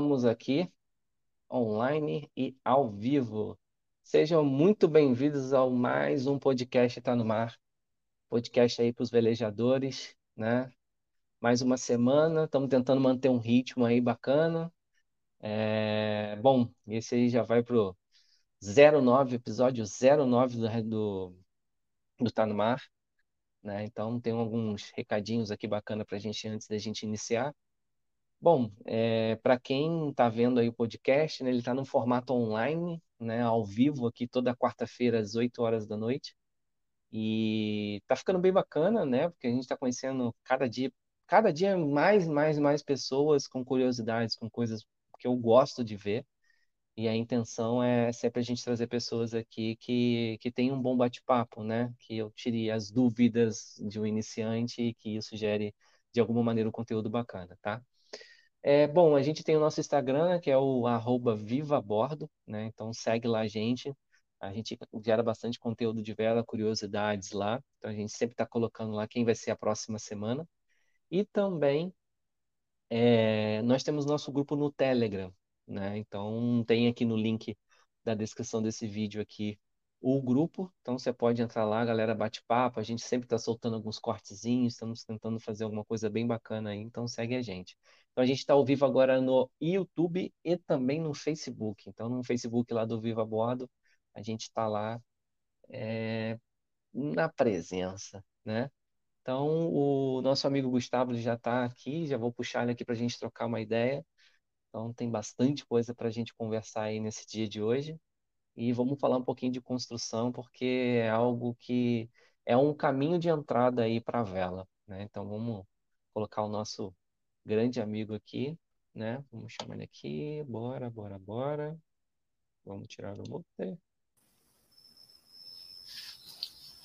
Estamos aqui online e ao vivo. Sejam muito bem-vindos ao mais um podcast Tá no Mar. Podcast aí para os velejadores, né? Mais uma semana, estamos tentando manter um ritmo aí bacana. É... Bom, esse aí já vai pro 09, episódio 09 do, do, do Tá no Mar. Né? Então tem alguns recadinhos aqui bacana para a gente antes da gente iniciar. Bom, é, para quem está vendo aí o podcast, né, ele está no formato online, né, ao vivo aqui toda quarta-feira às 8 horas da noite. E tá ficando bem bacana, né? Porque a gente está conhecendo cada dia, cada dia mais, mais, mais pessoas com curiosidades, com coisas que eu gosto de ver. E a intenção é sempre a gente trazer pessoas aqui que, que tenham um bom bate-papo, né? Que eu tire as dúvidas de um iniciante e que isso gere, de alguma maneira, um conteúdo bacana, tá? É, bom, a gente tem o nosso Instagram, que é o arroba né? Então segue lá a gente. A gente gera bastante conteúdo de vela, curiosidades lá. Então a gente sempre está colocando lá quem vai ser a próxima semana. E também é, nós temos nosso grupo no Telegram, né? Então tem aqui no link da descrição desse vídeo aqui o grupo. Então você pode entrar lá, galera bate papo. A gente sempre está soltando alguns cortezinhos, estamos tentando fazer alguma coisa bem bacana aí. Então segue a gente. Então a gente está ao vivo agora no YouTube e também no Facebook. Então no Facebook lá do Viva Bordo, a gente está lá é, na presença, né? Então o nosso amigo Gustavo já está aqui, já vou puxar ele aqui para a gente trocar uma ideia. Então tem bastante coisa para a gente conversar aí nesse dia de hoje. E vamos falar um pouquinho de construção, porque é algo que é um caminho de entrada aí para a vela, né? Então vamos colocar o nosso grande amigo aqui, né? Vamos chamar ele aqui. Bora, bora, bora. Vamos tirar o muter.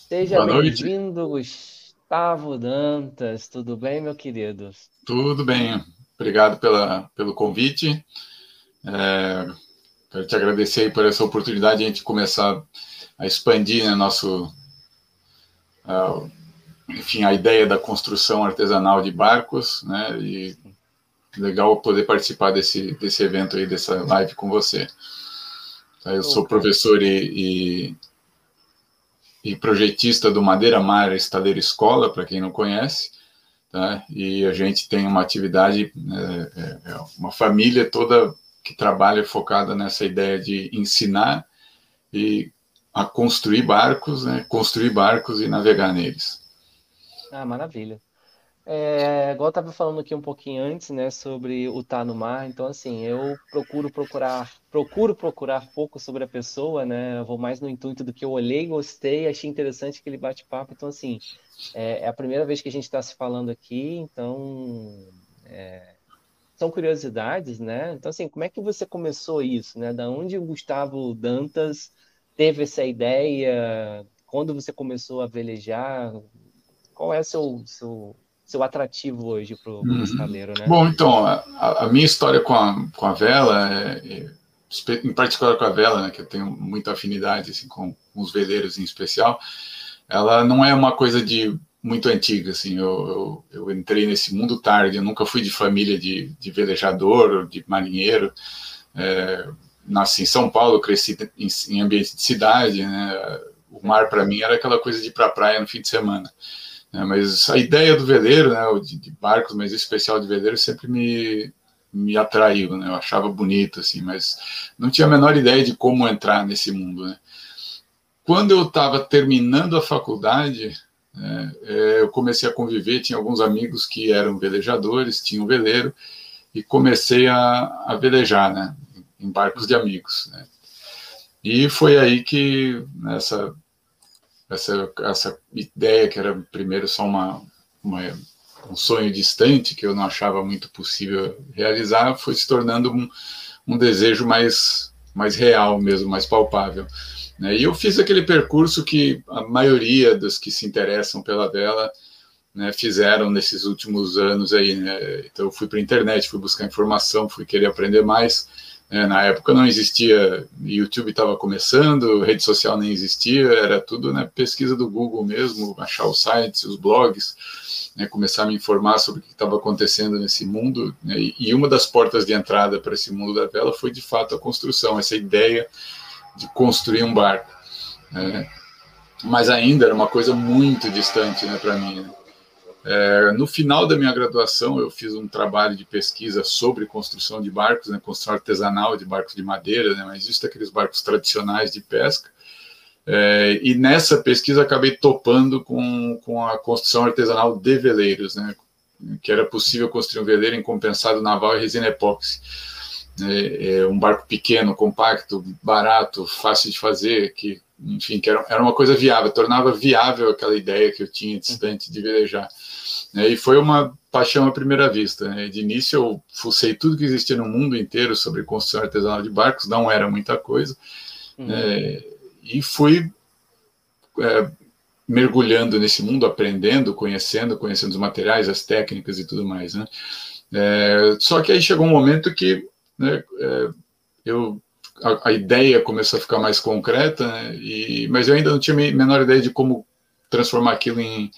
Seja bem-vindo, Gustavo Dantas. Tudo bem, meu querido? Tudo bem. Obrigado pela, pelo convite. É, quero te agradecer por essa oportunidade de a gente começar a expandir né, nosso, uh, enfim, a ideia da construção artesanal de barcos, né? E legal poder participar desse, desse evento aí, dessa live com você. Tá, eu sou professor e, e, e projetista do Madeira Mar Estaleiro Escola, para quem não conhece, tá? E a gente tem uma atividade, é, é, é uma família toda que trabalha focada nessa ideia de ensinar e a construir barcos, né? Construir barcos e navegar neles. Ah, maravilha. É, igual eu estava falando aqui um pouquinho antes, né, sobre o estar tá no mar. Então, assim, eu procuro procurar, procuro procurar pouco sobre a pessoa, né? Eu vou mais no intuito do que eu olhei, gostei, achei interessante aquele bate-papo. Então, assim, é, é, a primeira vez que a gente está se falando aqui, então é, são curiosidades, né? Então, assim, como é que você começou isso, né? Da onde o Gustavo Dantas teve essa ideia? Quando você começou a velejar? Qual é o seu, seu, seu atrativo hoje para o uhum. né? Bom, então, a, a, minha história com a, com a vela, é, é, em particular com a vela, né, que eu tenho muita afinidade assim, com, com os veleiros em especial, ela não é uma coisa de muito antiga, assim, eu, eu, eu, entrei nesse mundo tarde, eu nunca fui de família de, de velejador, de marinheiro, é, nasci em São Paulo, cresci em, em ambiente de cidade, né, o mar para mim era aquela coisa de ir para a praia no fim de semana, né? Mas a ideia do veleiro, né, de, de barcos, mas especial de veleiro, sempre me, me atraiu, né? Eu achava bonito, assim, mas não tinha a menor ideia de como entrar nesse mundo, né? Quando eu estava terminando a faculdade, né, é, eu comecei a conviver, tinha alguns amigos que eram velejadores, tinham veleiro, e comecei a, a velejar, né? Em barcos de amigos, né? E foi aí que, nessa essa, essa ideia que era primeiro só uma, uma, um sonho distante que eu não achava muito possível realizar foi se tornando um, um desejo mais mais real mesmo, mais palpável. Né? E eu fiz aquele percurso que a maioria dos que se interessam pela vela né, fizeram nesses últimos anos aí. Né? Então eu fui para a internet, fui buscar informação, fui querer aprender mais, É, na época não existia, YouTube estava começando, rede social nem existia, era tudo né, pesquisa do Google mesmo, achar os sites, os blogs, né, começar a me informar sobre o que estava acontecendo nesse mundo. Né, e uma das portas de entrada para esse mundo da vela foi de fato a construção, essa ideia de construir um barco. Né, mas ainda era uma coisa muito distante né, para mim. É, no final da minha graduação, eu fiz um trabalho de pesquisa sobre construção de barcos, né, construção artesanal de barcos de madeira, né, mas isso daqueles barcos tradicionais de pesca. É, e nessa pesquisa acabei topando com, com a construção artesanal de veleiros, né, que era possível construir um veleiro em compensado naval e resina epóxi. É, é, um barco pequeno, compacto, barato, fácil de fazer, que, enfim, que era, era uma coisa viável, tornava viável aquela ideia que eu tinha distante de velejar. Né? E foi uma paixão à primeira vista. Né? De início, eu fucei tudo que existia no mundo inteiro sobre construção artesanal de barcos, não era muita coisa, uhum. é, e fui é, mergulhando nesse mundo, aprendendo, conhecendo, conhecendo os materiais, as técnicas e tudo mais. Né? É, só que aí chegou um momento que né, é, eu a, a, ideia começou a ficar mais concreta, né, e, mas eu ainda não tinha a menor ideia de como transformar aquilo em,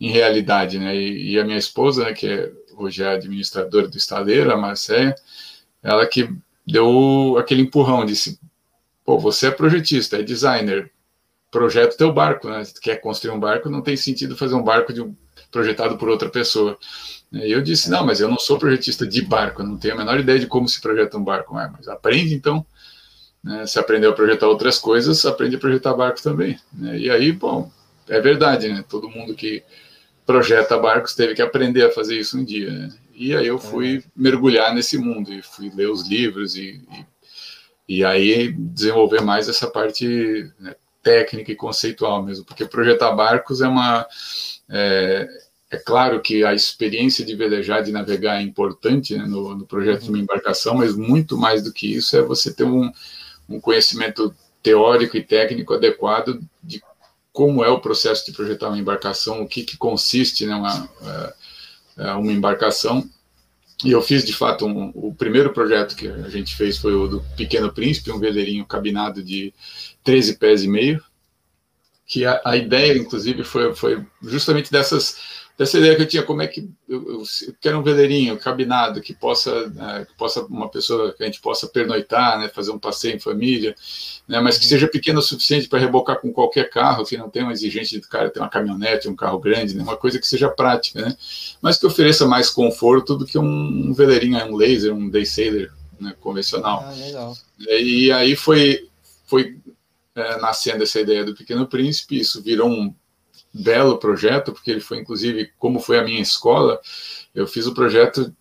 em realidade, né? E, e, a minha esposa, né, que é, hoje é administradora do estaleiro, a Marcéia, ela que deu aquele empurrão, disse, pô, você é projetista, é designer, projeta teu barco, né? Quer construir um barco, não tem sentido fazer um barco de um, projetado por outra pessoa. E eu disse, não, mas eu não sou projetista de barco, não tenho a menor ideia de como se projeta um barco. Ah, mas aprende então. Né? Se aprendeu a projetar outras coisas, aprende a projetar barco também. Né? E aí, bom, é verdade, né? Todo mundo que projeta barcos teve que aprender a fazer isso um dia. Né? E aí eu fui é. mergulhar nesse mundo e fui ler os livros e, e, e aí desenvolver mais essa parte né, técnica e conceitual mesmo, porque projetar barcos é uma é, é, claro que a experiência de velejar, de navegar é importante né, no, no, projeto de uma uhum. embarcação, mas muito mais do que isso é você ter um, um conhecimento teórico e técnico adequado de como é o processo de projetar uma embarcação, o que, que consiste né, uma, é, é, uma embarcação. E eu fiz, de fato, um, o primeiro projeto que a gente fez foi o do Pequeno Príncipe, um veleirinho cabinado de 13 pés e meio, que a, a ideia, inclusive, foi, foi justamente dessas dessa ideia que eu tinha, como é que eu, eu, eu quero um veleirinho cabinado que possa, né, que possa uma pessoa que a gente possa pernoitar, né, fazer um passeio em família, né, mas que uhum. seja pequeno o suficiente para rebocar com qualquer carro, que não tenha uma exigência de cara ter uma caminhonete, um carro grande, né, uma coisa que seja prática, né, mas que ofereça mais conforto do que um, um veleirinho, um laser, um day sailor né, convencional. Ah, legal. E aí foi foi é, nascendo essa ideia do Pequeno Príncipe, isso virou um belo projeto, porque ele foi, inclusive, como foi a minha escola, eu fiz o projeto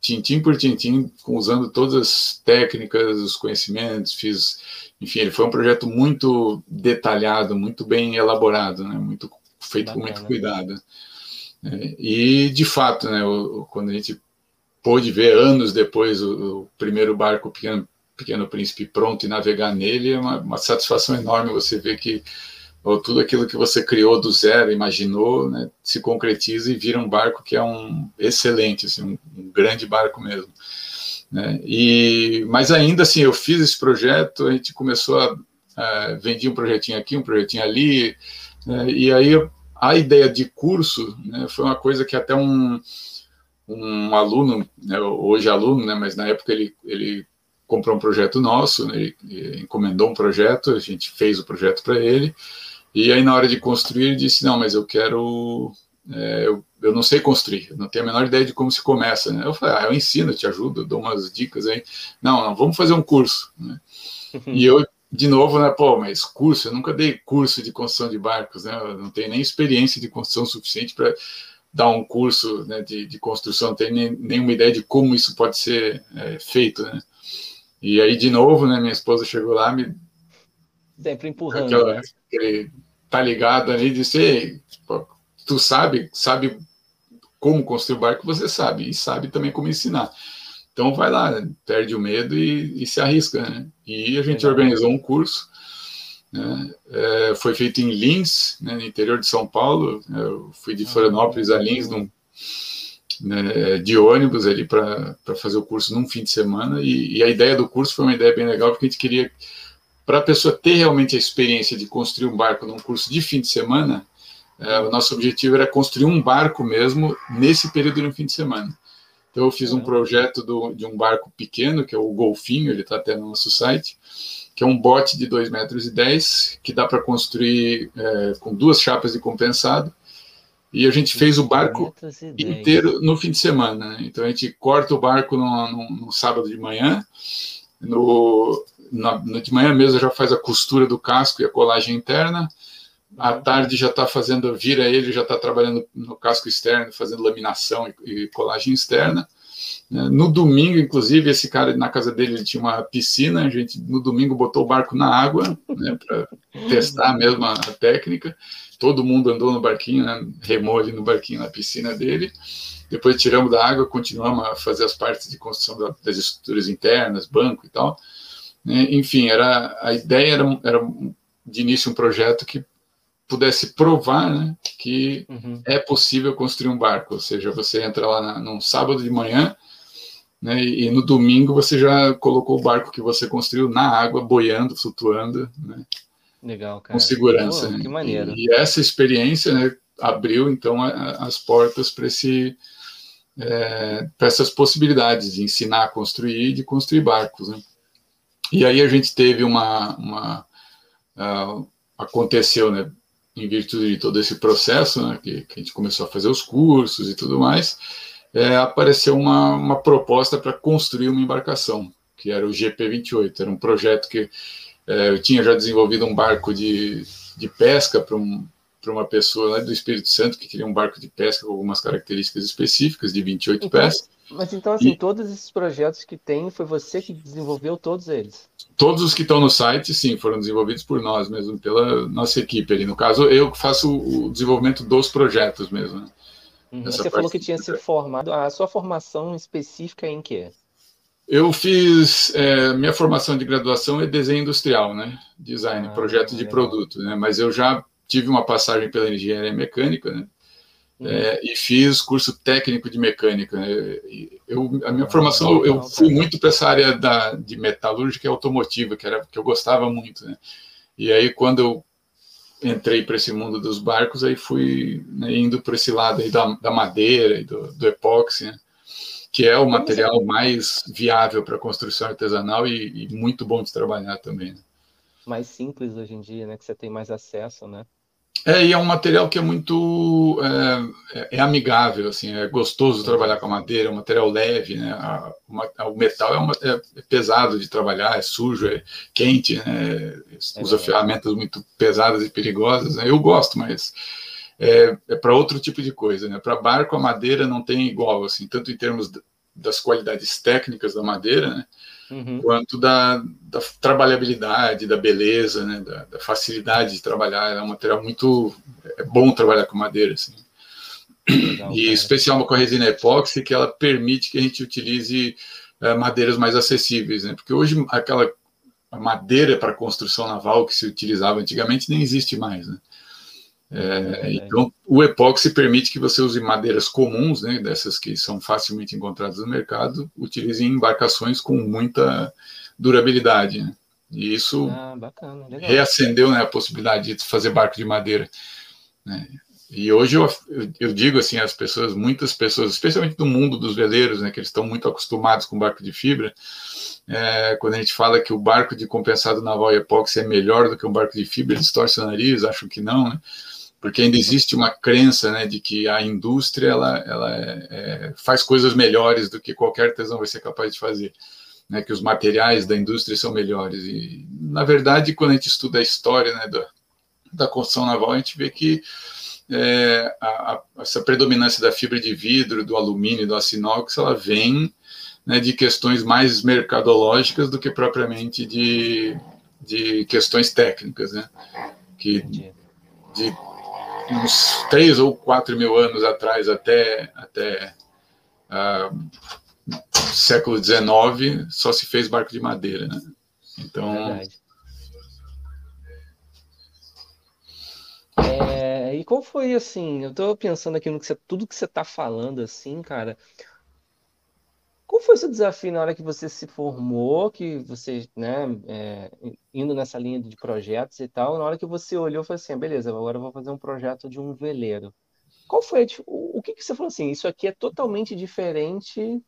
tintim por tintim, usando todas as técnicas, os conhecimentos, fiz, enfim, ele foi um projeto muito detalhado, muito bem elaborado, né, muito feito Bacana. com muito cuidado. É, e, de fato, né, o, quando a gente pôde ver anos depois o, o primeiro barco Pequeno, Pequeno Príncipe pronto e navegar nele, é uma, uma satisfação enorme você ver que ou tudo aquilo que você criou do zero, imaginou, né, se concretiza e vira um barco que é um excelente, assim, um, um grande barco mesmo. Né? E, mas ainda assim, eu fiz esse projeto, a gente começou a, a um projetinho aqui, um projetinho ali, né, e aí a ideia de curso né, foi uma coisa que até um, um aluno, né, hoje aluno, né, mas na época ele, ele comprou um projeto nosso, né, ele encomendou um projeto, a gente fez o projeto para ele, e aí, na hora de construir, ele disse: Não, mas eu quero. É, eu, eu não sei construir, eu não tenho a menor ideia de como se começa. Né? Eu falei: Ah, eu ensino, eu te ajudo, dou umas dicas aí. Não, não, vamos fazer um curso. Né? e eu, de novo, né, pô, mas curso, eu nunca dei curso de construção de barcos, né? Eu não tenho nem experiência de construção suficiente para dar um curso né, de, de, construção, não tenho nem, nenhuma ideia de como isso pode ser é, feito, né? E aí, de novo, né, minha esposa chegou lá, me sempre empurrando. Aquela, né? Aquele, tá ligado ali disse: tu sabe, sabe como construir o barco, você sabe, e sabe também como ensinar. Então vai lá, perde o medo e, e se arrisca. Né? E a gente organizou um curso, né? é, foi feito em Lins, né, no interior de São Paulo. Eu fui de ah, Florianópolis a Lins num, né, de ônibus ali para fazer o curso num fim de semana. E, e, a ideia do curso foi uma ideia bem legal, porque a gente queria, para a pessoa ter realmente a experiência de construir um barco num curso de fim de semana, é, o nosso objetivo era construir um barco mesmo nesse período no fim de semana. Então, eu fiz um projeto do, de um barco pequeno, que é o Golfinho, ele está até no nosso site, que é um bote de 2,10 metros, e dez, que dá para construir é, com duas chapas de compensado, e a gente fez o barco inteiro no fim de semana. Né? Então a gente corta o barco no, no, no sábado de manhã, no, na, de manhã mesmo já faz a costura do casco e a colagem interna. À uhum. tarde já está fazendo, vira ele, já está trabalhando no casco externo, fazendo laminação e, e colagem externa. Né? No domingo, inclusive, esse cara na casa dele ele tinha uma piscina. A gente no domingo botou o barco na água né, para testar mesmo a, a técnica todo mundo andou no barquinho, né, remou ali no barquinho na piscina dele. Depois tiramos da água, continuamos a fazer as partes de construção das estruturas internas, banco e tal. Né. Enfim, era a ideia era, era de início um projeto que pudesse provar né, que uhum. é possível construir um barco, ou seja, você entra lá na, num sábado de manhã né, e, e, no domingo você já colocou o barco que você construiu na água, boiando, flutuando, né, Legal, cara. Com segurança. Pô, que maneiro. E, e, essa experiência né, abriu, então, a, as portas para esse é, para essas possibilidades de ensinar a construir e de construir barcos. Né? E aí a gente teve uma, uma uh, aconteceu, né, em virtude de todo esse processo, né, que, que, a gente começou a fazer os cursos e tudo mais, é, apareceu uma, uma proposta para construir uma embarcação, que era o GP28, era um projeto que é, eu tinha já desenvolvido um barco de, de pesca para um, uma pessoa lá do Espírito Santo que queria um barco de pesca com algumas características específicas de 28 então, pés. Mas então, assim, e, todos esses projetos que tem, foi você que desenvolveu todos eles? Todos os que estão no site, sim, foram desenvolvidos por nós mesmo, pela nossa equipe ali. No caso, eu faço o desenvolvimento dos projetos mesmo. Né? Uhum. Você falou que tinha se formado. A sua formação específica é em quê? Eu fiz é, minha formação de graduação é desenho industrial, né? Design, ah, projeto de produto, né? Mas eu já tive uma passagem pela engenharia mecânica, né? Uhum. É, e fiz curso técnico de mecânica. Né? Eu, a minha ah, formação, eu fui muito para essa área da, de metalúrgica e automotiva, que era que eu gostava muito, né? E aí quando eu entrei para esse mundo dos barcos, aí fui né, indo para esse lado aí da, da madeira e do, do epóxi, né? que é o material mais viável para construção artesanal e, e, muito bom de trabalhar também. Né? Mais simples hoje em dia, né? Que você tem mais acesso, né? É, e é um material que é muito é, é, é amigável, assim, é gostoso trabalhar com a madeira, é um material leve, né? A, uma, o metal é, uma, é, é, pesado de trabalhar, é sujo, é quente, né? É usa ferramentas muito pesadas e perigosas. Né? Eu gosto, mas é, é para outro tipo de coisa, né? Para barco a madeira não tem igual, assim, tanto em termos das qualidades técnicas da madeira, né? Uhum. Quanto da, da, trabalhabilidade, da beleza, né? Da, da, facilidade de trabalhar. É um material muito é bom trabalhar com madeira, assim. Legal, e especial com a resina epóxi, que ela permite que a gente utilize é, madeiras mais acessíveis, né? Porque hoje aquela madeira para construção naval que se utilizava antigamente nem existe mais, né? É, é então, o epóxi permite que você use madeiras comuns, né, dessas que são facilmente encontradas no mercado, utilize em embarcações com muita durabilidade. Né? E isso ah, bacana, reacendeu né, a possibilidade de fazer barco de madeira. Né? E hoje eu, eu, digo assim às pessoas, muitas pessoas, especialmente do mundo dos veleiros, né, que eles estão muito acostumados com barco de fibra, é, quando a gente fala que o barco de compensado naval e epóxi é melhor do que um barco de fibra, eles torcem o nariz, acham que não, né? Porque ainda existe uma crença né, de que a indústria ela, ela é, é, faz coisas melhores do que qualquer artesão vai ser capaz de fazer, né, que os materiais da indústria são melhores. E, na verdade, quando a gente estuda a história né, da, da construção naval, a gente vê que é, a, a, essa predominância da fibra de vidro, do alumínio, do aço inox, ela vem né, de questões mais mercadológicas do que propriamente de, de questões técnicas, né? Que de uns 3 ou 4 mil anos atrás, até, até uh, século XIX, só se fez barco de madeira, né? Então... É, e qual foi assim? Eu tô pensando aqui no que você, tudo que você tá falando, assim, cara. Foi o seu desafio na hora que você se formou, que você, né, é, indo nessa linha de projetos e tal, na hora que você olhou e falou assim, beleza, agora eu vou fazer um projeto de um veleiro. Qual foi, o, o que que você falou assim, isso aqui é totalmente diferente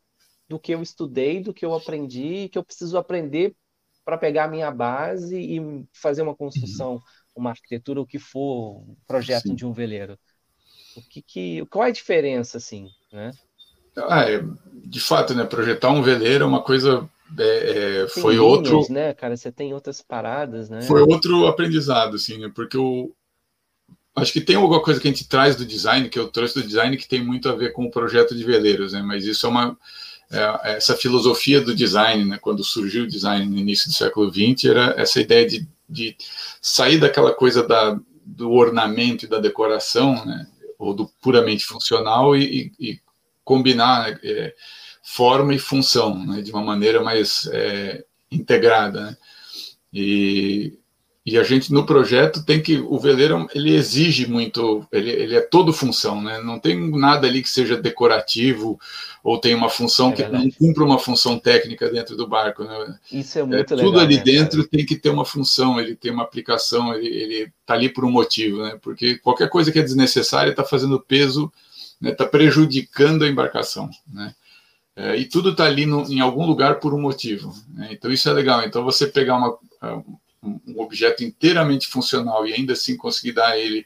do que eu estudei, do que eu aprendi, que eu preciso aprender para pegar a minha base e fazer uma construção, uma arquitetura, o que for, um projeto Sim. de um veleiro. O que, que qual é a diferença assim, né? Ah, é, de fato, né? Projetar um veleiro é uma coisa é, é, foi linhas, outro, né, cara? Você tem outras paradas, né? Foi outro aprendizado, assim, né? Porque o acho que tem alguma coisa que a gente traz do design, que eu trouxe do design, que tem muito a ver com o projeto de veleiros, né? Mas isso é uma é, essa filosofia do design, né? Quando surgiu o design no início do século XX, era essa ideia de, de sair daquela coisa da, do ornamento e da decoração, né? Ou do puramente funcional e, e combinar né, é, forma e função né, de uma maneira mais é, integrada. Né? E, e a gente no projeto tem que o veleiro ele exige muito, ele, ele é todo função, né? Não tem nada ali que seja decorativo ou tem uma função é que não cumpra uma função técnica dentro do barco, né? Isso é muito é, legal. Tudo ali né, dentro cara? tem que ter uma função, ele tem uma aplicação, ele, ele tá ali por um motivo, né? Porque qualquer coisa que é desnecessária está fazendo peso está né, tá prejudicando a embarcação, né? É, e tudo está ali no, em algum lugar por um motivo. Né? Então isso é legal. Então você pegar uma, um objeto inteiramente funcional e ainda assim conseguir dar a ele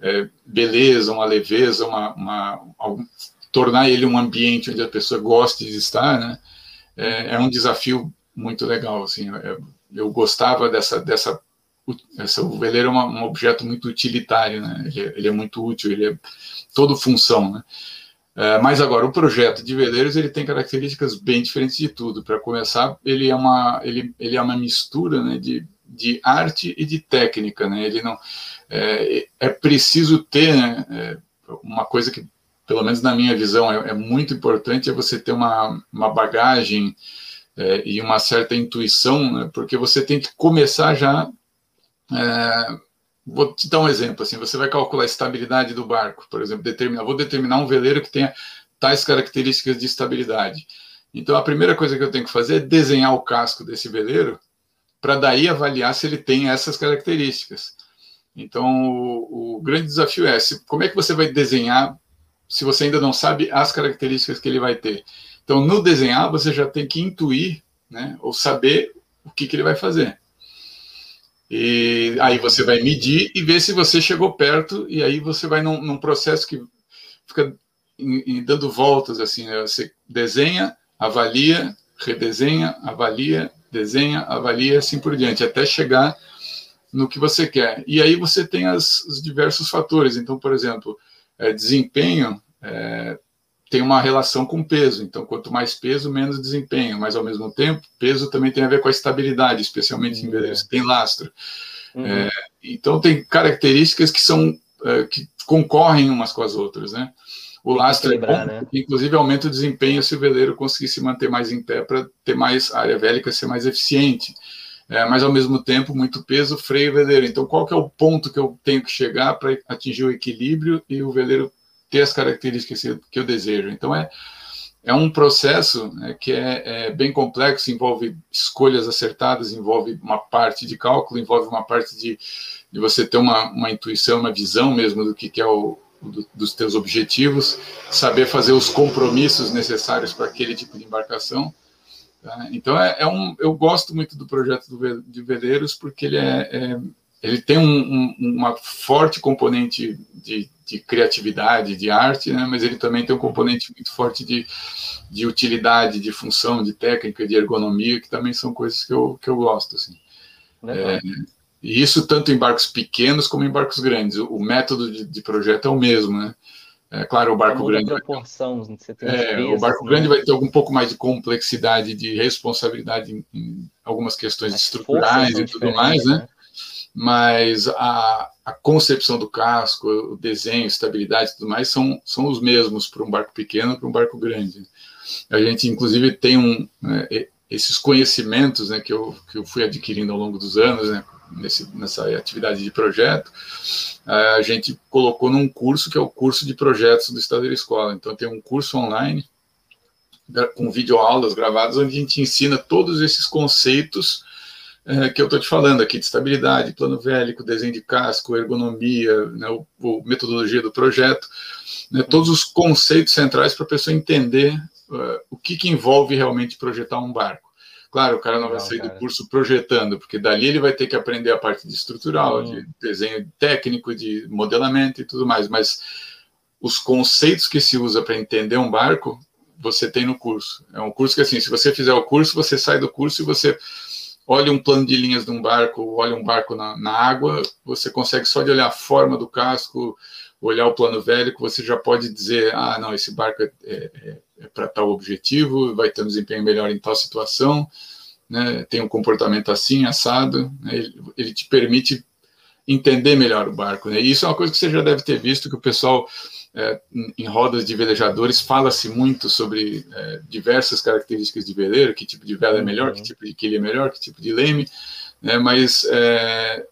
é, beleza, uma leveza, uma, uma algum, tornar ele um ambiente onde a pessoa goste de estar, né? É, é um desafio muito legal. Assim, eu, eu gostava dessa dessa essa, o veleiro é uma, um objeto muito utilitário, né? Ele, é, ele, é muito útil, ele é todo função, né? É, mas agora o projeto de veleiros ele tem características bem diferentes de tudo. Para começar, ele é uma ele, ele é uma mistura, né, de, de arte e de técnica, né? Ele não é, é preciso ter né, é, uma coisa que pelo menos na minha visão é, é muito importante é você ter uma, uma bagagem é, e uma certa intuição, né, porque você tem que começar já é, vou te dar um exemplo, assim, você vai calcular a estabilidade do barco, por exemplo, determinar, vou determinar um veleiro que tenha tais características de estabilidade. Então, a primeira coisa que eu tenho que fazer é desenhar o casco desse veleiro, para daí avaliar se ele tem essas características. Então, o, o grande desafio é se, como é que você vai desenhar se você ainda não sabe as características que ele vai ter. Então, no desenhar, você já tem que intuir, né, ou saber o que, que ele vai fazer. E aí você vai medir e ver se você chegou perto, e aí você vai num, num processo que fica em, em dando voltas assim, né? você desenha, avalia, redesenha, avalia, desenha, avalia, assim por diante, até chegar no que você quer. E aí você tem as, os diversos fatores. Então, por exemplo, é, desempenho é, tem uma relação com peso. Então, quanto mais peso, menos desempenho. Mas, ao mesmo tempo, peso também tem a ver com a estabilidade, especialmente uhum. em veleiros que tem lastro. Uhum. É, então, tem características que são é, que concorrem umas com as outras, né? O lastro é bom, né? inclusive aumenta o desempenho se o veleiro conseguir se manter mais em pé para ter mais área vélica, ser mais eficiente. É, mas ao mesmo tempo, muito peso, freio o veleiro. Então, qual que é o ponto que eu tenho que chegar para atingir o equilíbrio e o veleiro ter as características que eu desejo. Então, é, é um processo né, que é, é, bem complexo, envolve escolhas acertadas, envolve uma parte de cálculo, envolve uma parte de, de você ter uma, uma intuição, uma visão mesmo do que, que é o, do, dos teus objetivos, saber fazer os compromissos necessários para aquele tipo de embarcação. Tá? Então, é, é, um, eu gosto muito do projeto do, de veleiros porque ele é, é ele tem um, um, uma forte componente de, de, criatividade, de arte, né? mas ele também tem um componente muito forte de, de utilidade, de função, de técnica, de ergonomia, que também são coisas que eu, que eu gosto. Assim. É, e isso tanto em barcos pequenos como em barcos grandes. O, método de, de, projeto é o mesmo, né? É claro, o barco grande. Proporção, você tem é, o barco né? grande vai ter um pouco mais de complexidade, de responsabilidade em, em algumas questões As estruturais e tudo mais, né? né? mas a, a, concepção do casco, o desenho, estabilidade e tudo mais são, são os mesmos para um barco pequeno para um barco grande. A gente, inclusive, tem um, né, esses conhecimentos né, que, eu, que eu fui adquirindo ao longo dos anos, né, nesse, nessa atividade de projeto, a gente colocou num curso que é o curso de projetos do Estado da Escola. Então, tem um curso online com videoaulas gravadas, onde a gente ensina todos esses conceitos é, que eu estou te falando aqui, de estabilidade, plano vélico, desenho de casco, ergonomia, né, o, o, metodologia do projeto, né, todos os conceitos centrais para a pessoa entender uh, o que, que envolve realmente projetar um barco. Claro, o cara não vai sair do curso projetando, porque dali ele vai ter que aprender a parte de estrutural, de desenho técnico, de modelamento e tudo mais, mas os conceitos que se usa para entender um barco, você tem no curso. É um curso que, assim, se você fizer o curso, você sai do curso e você olha um plano de linhas de um barco, olha um barco na, na água, você consegue só de olhar a forma do casco, olhar o plano velho, que você já pode dizer, ah, não, esse barco é, é, é para tal objetivo, vai ter um desempenho melhor em tal situação, né, tem um comportamento assim, assado, né, ele, ele, te permite entender melhor o barco. Né, e isso é uma coisa que você já deve ter visto, que o pessoal, é, em rodas de velejadores, fala-se muito sobre é, diversas características de veleiro, que tipo de vela é melhor, uhum. que tipo de quilha é melhor, que tipo de leme, né, mas é,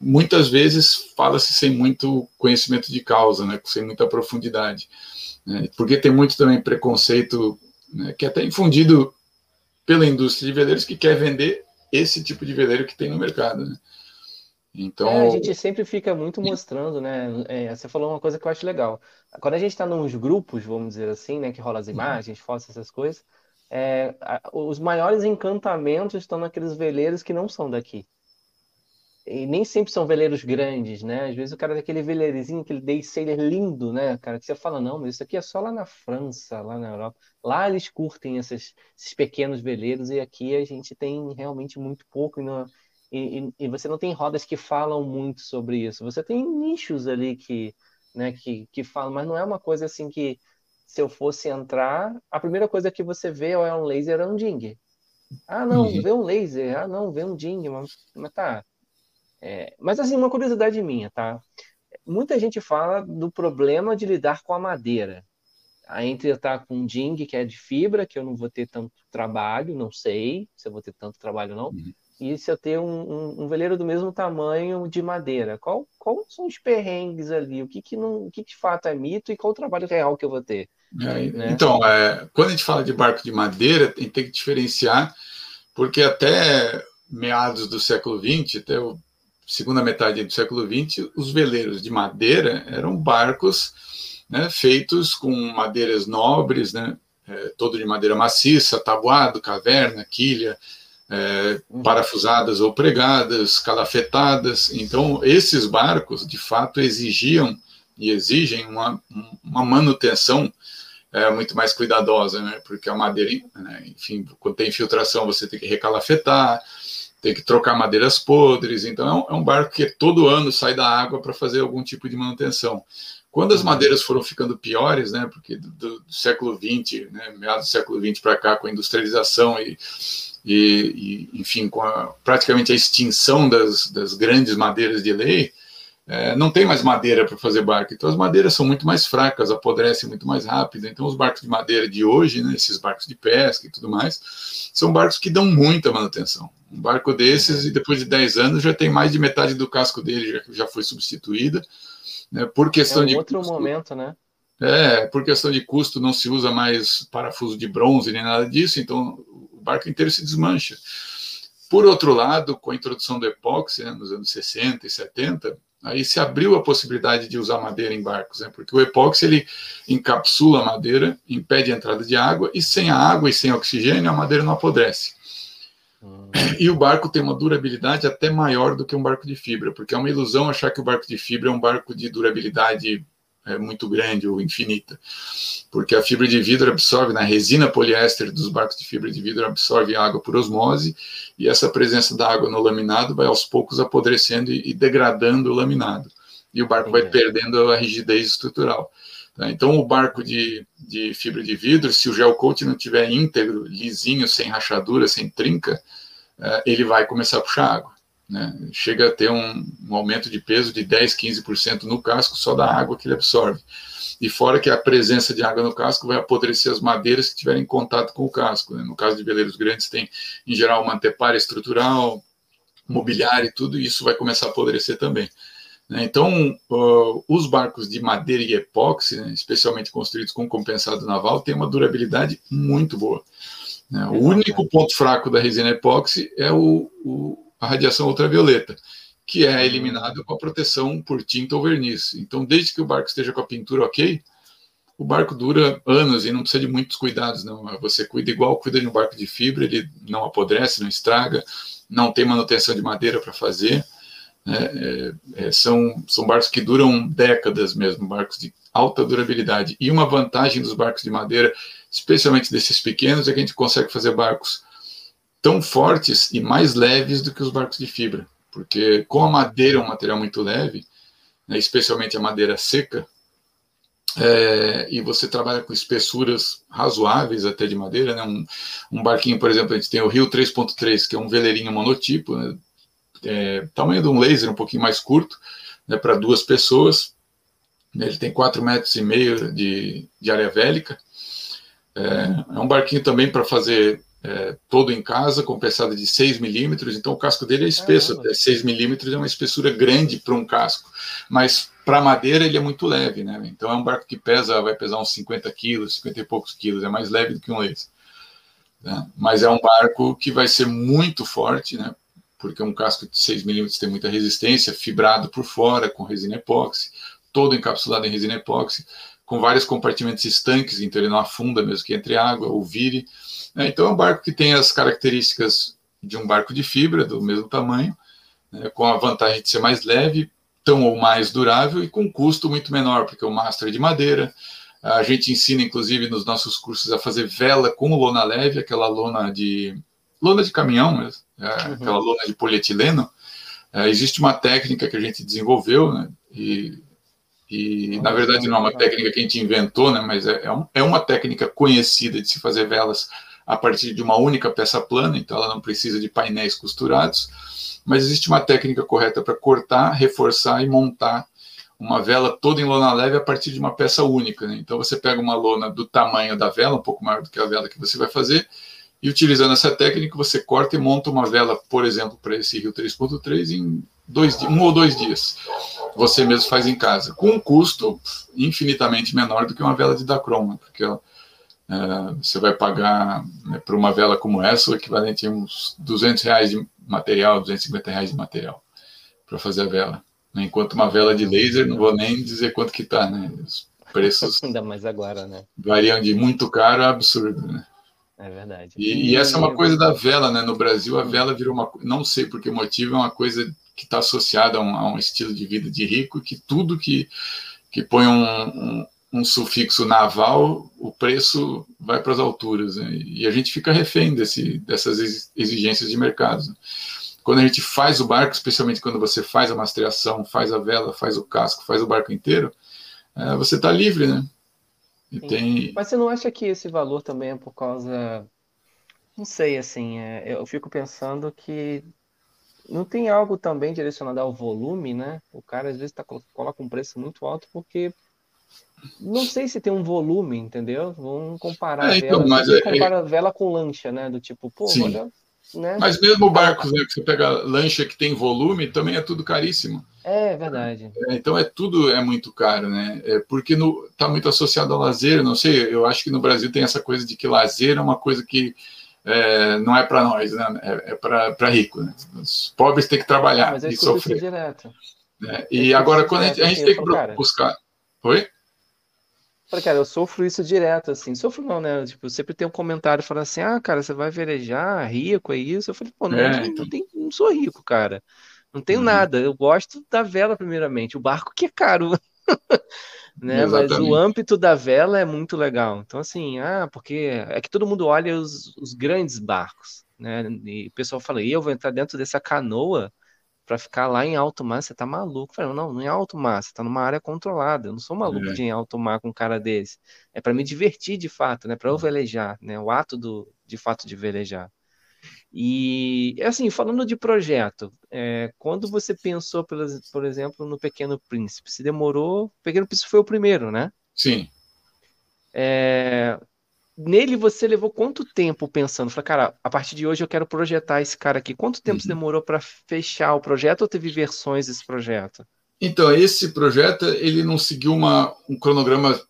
muitas vezes fala-se sem muito conhecimento de causa, né, sem muita profundidade. Né, porque tem muito também preconceito né, que é até infundido pela indústria de veleiros que quer vender esse tipo de veleiro que tem no mercado. Né? Então, é, a gente sempre fica muito mostrando, né? É, você falou uma coisa que eu acho legal. Quando a gente está nos grupos, vamos dizer assim, né, que rola as uhum. imagens, fotos, essas coisas, é, os maiores encantamentos estão naqueles veleiros que não são daqui e nem sempre são veleiros grandes, né? Às vezes o cara tem aquele veleirozinho, aquele day sailor lindo, né, cara? Que você fala, não, mas isso aqui é só lá na França, lá na Europa. Lá eles curtem esses, esses pequenos veleiros e aqui a gente tem realmente muito pouco. E, no, e, e, você não tem rodas que falam muito sobre isso. Você tem nichos ali que, né, que, que falam, mas não é uma coisa assim que se eu fosse entrar, a primeira coisa que você vê é um laser ou um ding. Ah, não, uhum. vê um laser. Ah, não, vê um ding. Mas, mas tá, é, mas assim, uma curiosidade minha, tá? Muita gente fala do problema de lidar com a madeira. Entre estar com um ding que é de fibra, que eu não vou ter tanto trabalho, não sei se eu vou ter tanto trabalho ou não, uhum. E se eu ter um, um, um, veleiro do mesmo tamanho de madeira. Qual, qual são os perrengues ali? O que, que, não, o que, de fato é mito e qual o trabalho real que eu vou ter? É, né? Então, é, quando a gente fala de barco de madeira, tem, tem que diferenciar, porque até meados do século XX, até o segunda metade do século XX, os veleiros de madeira eram barcos né, feitos com madeiras nobres, né, é, todo de madeira maciça, tabuado, caverna, quilha, é, parafusadas ou pregadas, calafetadas. Então, esses barcos, de fato, exigiam e exigem uma, uma manutenção é, muito mais cuidadosa, né, porque a madeira, né, enfim, quando tem infiltração, você tem que recalafetar, tem que trocar madeiras podres. Então, é um, é barco que todo ano sai da água para fazer algum tipo de manutenção. Quando as uhum. madeiras foram ficando piores, né, porque do, do século XX, né, meados do século XX para cá, com a industrialização e, e, e enfim, com a, praticamente a extinção das, das grandes madeiras de lei, é, não tem mais madeira para fazer barco. Então, as madeiras são muito mais fracas, apodrecem muito mais rápido. Então, os barcos de madeira de hoje, né, esses barcos de pesca e tudo mais, são barcos que dão muita manutenção. Um barco desses, e depois de 10 anos, já tem mais de metade do casco dele já, já foi substituída. Né, por questão é um de. outro custo, momento, né? É, por questão de custo, não se usa mais parafuso de bronze nem nada disso, então barco inteiro se desmancha. Por outro lado, com a introdução do epóxi né, nos anos 60 e 70, Aí se abriu a possibilidade de usar madeira em barcos, né? porque o epóxi ele encapsula a madeira, impede a entrada de água, e sem a água e sem oxigênio a madeira não apodrece. Hum. E o barco tem uma durabilidade até maior do que um barco de fibra, porque é uma ilusão achar que o barco de fibra é um barco de durabilidade é, muito grande ou infinita, porque a fibra de vidro absorve, na resina poliéster dos barcos de fibra de vidro absorve água por osmose, e essa presença da água no laminado vai aos poucos apodrecendo e, degradando o laminado, e o barco vai perdendo a rigidez estrutural. Tá? Então, o barco de, de fibra de vidro, se o gel coat não tiver íntegro, lisinho, sem rachadura, sem trinca, é, ele vai começar a puxar água. Né? Chega a ter um, um, aumento de peso de 10, 15% no casco só da água que ele absorve. E fora que a presença de água no casco vai apodrecer as madeiras que tiverem contato com o casco. Né? No caso de veleiros grandes, tem, em geral, uma antepara estrutural, mobiliário e tudo, e isso vai começar a apodrecer também. Né? Então, uh, os barcos de madeira e epóxi, né, especialmente construídos com compensado naval, têm uma durabilidade muito boa. Né? O único ponto fraco da resina epóxi é o, o, a radiação ultravioleta, que é eliminada com a proteção por tinta ou verniz. Então, desde que o barco esteja com a pintura ok, o barco dura anos e não precisa de muitos cuidados, não. Você cuida igual cuida de um barco de fibra, ele não apodrece, não estraga, não tem manutenção de madeira para fazer. Né? É, é, são, são barcos que duram décadas mesmo, barcos de alta durabilidade. E uma vantagem dos barcos de madeira, especialmente desses pequenos, é que a gente consegue fazer barcos tão fortes e mais leves do que os barcos de fibra. Porque com a madeira é um material muito leve, né, especialmente a madeira seca, é, e você trabalha com espessuras razoáveis até de madeira, né? Um, um, barquinho, por exemplo, a gente tem o Rio 3.3, que é um veleirinho monotipo, né? é, tamanho de um laser, um pouquinho mais curto, né, para duas pessoas. Ele tem 4 metros e meio de, de área vélica. É, é um barquinho também para fazer é, todo em casa, com peçada de 6 milímetros, então o casco dele é espesso, até 6 milímetros é uma espessura grande para um casco, mas para madeira ele é muito leve, né? Então é um barco que pesa, vai pesar uns 50 quilos, 50 e poucos quilos, é mais leve do que um laser. Né? Mas é um barco que vai ser muito forte, né? Porque um casco de 6 milímetros tem muita resistência, fibrado por fora, com resina epóxi, todo encapsulado em resina epóxi, com vários compartimentos estanques, então ele não afunda mesmo que entre água ou vire. Né? Então é um barco que tem as características de um barco de fibra, do mesmo tamanho, né? com a vantagem de ser mais leve, tão ou mais durável e com custo muito menor, porque o mastro é de madeira. A gente ensina, inclusive, nos nossos cursos a fazer vela com lona leve, aquela lona de lona de caminhão, mesmo, é, uhum. aquela lona de polietileno. É, existe uma técnica que a gente desenvolveu, né, e, e na verdade não é uma técnica que a gente inventou, né, mas é, é, é uma técnica conhecida de se fazer velas a partir de uma única peça plana, então ela não precisa de painéis costurados, mas existe uma técnica correta para cortar, reforçar e montar uma vela toda em lona leve a partir de uma peça única. Né? Então você pega uma lona do tamanho da vela, um pouco maior do que a vela que você vai fazer, e utilizando essa técnica você corta e monta uma vela, por exemplo, para esse Rio 3.3 em dois, um ou dois dias. Você mesmo faz em casa, com um custo infinitamente menor do que uma vela de Dacron, né? porque ela, é, você vai pagar né, por uma vela como essa o equivalente a uns 200 reais de material, 250 reais de material para fazer a vela. Né? Enquanto uma vela de laser, não vou nem dizer quanto que está, né? Os preços ainda mais agora, né? Variam de muito caro a absurdo, né? É verdade. E, e, essa é uma coisa da vela, né? No Brasil, a vela virou uma. Não sei por que motivo, é uma coisa que está associada a um, a um, estilo de vida de rico, que tudo que, que põe um, um, um sufixo naval, o preço vai para as alturas. Né? E a gente fica refém desse, dessas exigências de mercado. Né? Quando a gente faz o barco, especialmente quando você faz a mastreação, faz a vela, faz o casco, faz o barco inteiro, é, você está livre, né? Tem... Mas você não acha que esse valor também é por causa. Não sei, assim, é, eu fico pensando que não tem algo também direcionado ao volume, né? O cara às vezes tá, coloca um preço muito alto porque não sei se tem um volume, entendeu? Vamos comparar é, então, vela. É, compara é... vela com lancha, né? Do tipo, pô, Sim. olha. Né? Mas mesmo barcos, né, que você pega lancha que tem volume, também é tudo caríssimo. É verdade. É, então é tudo é muito caro, né? É porque no, tá muito associado ao lazer. Não sei, eu acho que no Brasil tem essa coisa de que lazer é uma coisa que é, não é para nós, né? É, é para rico. Né? Os pobres têm que trabalhar Mas eu e sofrer. direto. É, e agora quando a gente, a gente tem que buscar, oi? Falei, cara, eu sofro isso direto, assim. Sofro não, né? Tipo, sempre tem um comentário falando assim, ah, cara, você vai velejar, rico, é isso? Eu falei, pô, não, é, então... não, tem, não sou rico, cara. Não tenho uhum. nada. Eu gosto da vela, primeiramente. O barco que é caro. né? Mas o âmbito da vela é muito legal. Então, assim, ah, porque é que todo mundo olha os, os grandes barcos, né? E o pessoal fala, e eu vou entrar dentro dessa canoa para ficar lá em alto mar, você tá maluco. Eu falei, não, não é alto mar, você tá numa área controlada. Eu não sou maluco é. de ir em alto mar com um cara desse. É para me divertir de fato, né? Para eu velejar, né? O ato do, de fato de velejar. E assim, falando de projeto, é, quando você pensou, por exemplo, no Pequeno Príncipe, se demorou, o Pequeno Príncipe foi o primeiro, né? Sim. É, nele você levou quanto tempo pensando? Falei, cara, a partir de hoje eu quero projetar esse cara aqui. Quanto tempo uhum. demorou para fechar o projeto ou teve versões desse projeto? Então, esse projeto, ele não seguiu uma, um cronograma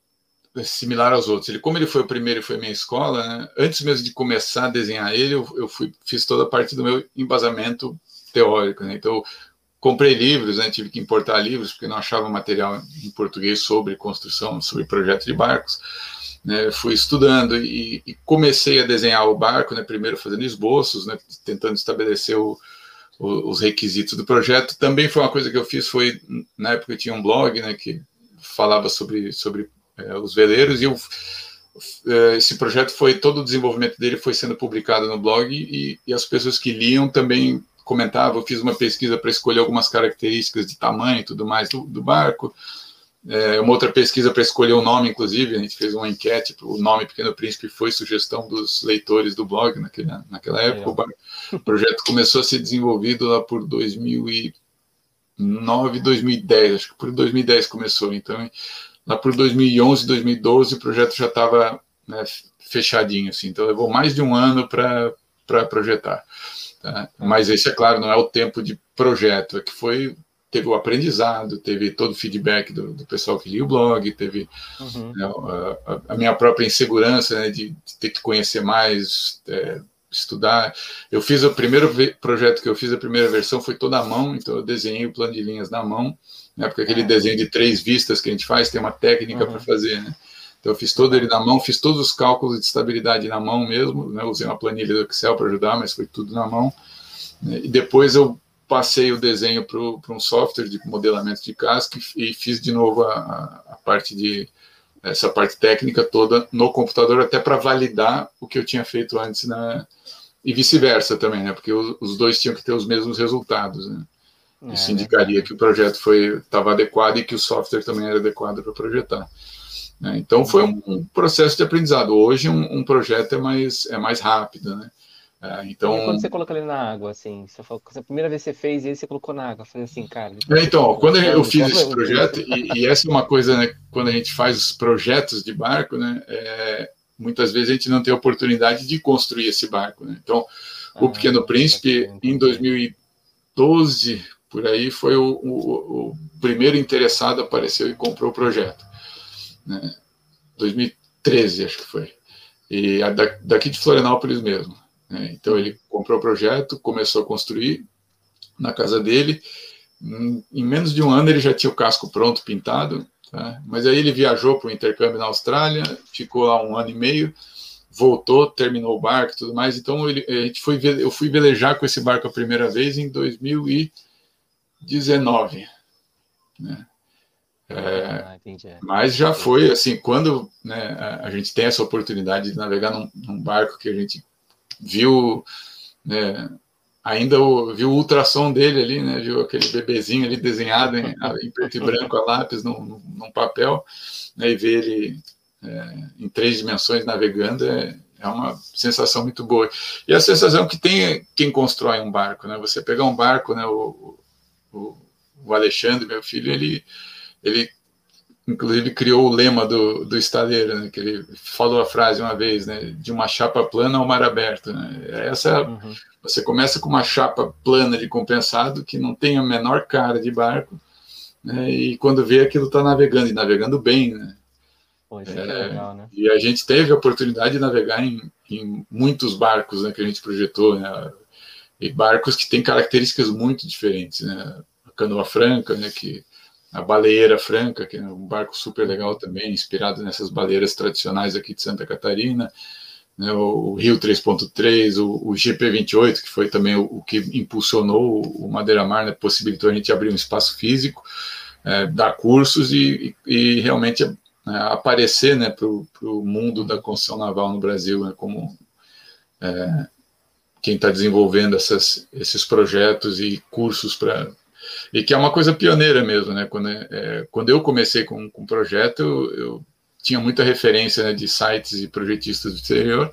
similar aos outros. Ele, como ele foi o primeiro e foi minha escola, né, antes mesmo de começar a desenhar ele, eu, eu fui, fiz toda a parte do meu embasamento teórico. Né? Então, comprei livros, né, tive que importar livros, porque não achava material em português sobre construção, sobre projeto de barcos. Né, fui estudando e, e, comecei a desenhar o barco, né, primeiro fazendo esboços, né, tentando estabelecer o, o, os requisitos do projeto. Também foi uma coisa que eu fiz, foi na época eu tinha um blog, né, que falava sobre, sobre é, os veleiros, e eu, é, esse projeto foi, todo o desenvolvimento dele foi sendo publicado no blog, e, e as pessoas que liam também comentavam, eu fiz uma pesquisa para escolher algumas características de tamanho e tudo mais do, do barco, é, uma outra pesquisa para escolher o nome, inclusive, a gente fez uma enquete, o nome Pequeno Príncipe foi sugestão dos leitores do blog naquele, naquela época. O projeto começou a ser desenvolvido lá por 2009, 2010, acho que por 2010 começou. Então, lá por 2011, 2012, o projeto já estava né, fechadinho, assim. Então, levou mais de um ano para projetar. Tá? Mas esse, é claro, não é o tempo de projeto, é que foi teve o aprendizado, teve todo o feedback do, do pessoal que lia o blog, teve uhum. né, a, a, minha própria insegurança né, de, de, ter que conhecer mais, é, estudar. Eu fiz o primeiro projeto que eu fiz, a primeira versão foi toda à mão, então eu desenhei o plano de linhas na mão, né, porque aquele é. desenho de três vistas que a gente faz tem uma técnica uhum. para fazer, né? Então eu fiz todo ele na mão, fiz todos os cálculos de estabilidade na mão mesmo, né? Usei uma planilha do Excel para ajudar, mas foi tudo na mão. Né? E depois eu passei o desenho para um software de modelamento de casca e, e fiz de novo a, a, parte de essa parte técnica toda no computador até para validar o que eu tinha feito antes na e vice-versa também, né? Porque os, os, dois tinham que ter os mesmos resultados, né? É, Isso indicaria né? que o projeto foi estava adequado e que o software também era adequado para projetar. Né? Então foi um, um, processo de aprendizado. Hoje um, um projeto é mais é mais rápido, né? É, então... E quando você coloca ele na água, assim, você falou, a primeira vez que você fez ele, você colocou na água. Eu falei assim, cara. É, então, quando eu fiz esse projeto, e, e, essa é uma coisa, né, quando a gente faz os projetos de barco, né, é, muitas vezes a gente não tem oportunidade de construir esse barco, né? Então, ah, o Pequeno Príncipe, em 2012, por aí, foi o, o, o, primeiro interessado, apareceu e comprou o projeto. Né? 2013, acho que foi. E daqui de Florianópolis mesmo. Né? Então ele comprou o projeto, começou a construir na casa dele. Em menos de um ano ele já tinha o casco pronto, pintado. Tá? Mas aí ele viajou para o intercâmbio na Austrália, ficou lá um ano e meio, voltou, terminou o barco e tudo mais. Então ele, a gente foi, eu fui velejar com esse barco a primeira vez em 2019. Né? É, ah, é. mas já foi assim, quando né, a, a, gente tem essa oportunidade de navegar num, num barco que a gente viu né, ainda o, viu o ultrassom dele ali, né, viu aquele bebezinho ali desenhado em, em preto e branco a lápis num, num papel, né, e ver ele é, em três dimensões navegando é, é uma sensação muito boa. E a sensação que tem quem constrói um barco, né? Você pegar um barco, né? O, o, o Alexandre, meu filho, ele, ele inclusive criou o lema do, do estaleiro, né, que ele falou a frase uma vez, né, de uma chapa plana ao mar aberto. Né? Essa, uhum. Você começa com uma chapa plana de compensado que não tem a menor cara de barco, né, e quando vê aquilo está navegando, e navegando bem. Né? É, é, legal, né? E a gente teve a oportunidade de navegar em, em muitos barcos né, que a gente projetou, né, e barcos que têm características muito diferentes. Né? A canoa franca, né, que a Baleeira Franca, que é um barco super legal também, inspirado nessas baleiras tradicionais aqui de Santa Catarina, né, o, o, Rio 3.3, o, o, GP28, que foi também o, o que impulsionou o Madeira Mar, né, possibilitou a gente abrir um espaço físico, é, dar cursos e, e, realmente é, aparecer né, para o mundo da construção naval no Brasil, né, como é, quem está desenvolvendo essas, esses projetos e cursos para e que é uma coisa pioneira mesmo, né? Quando, é, quando eu comecei com, com o projeto, eu, eu tinha muita referência né, de sites e projetistas do exterior.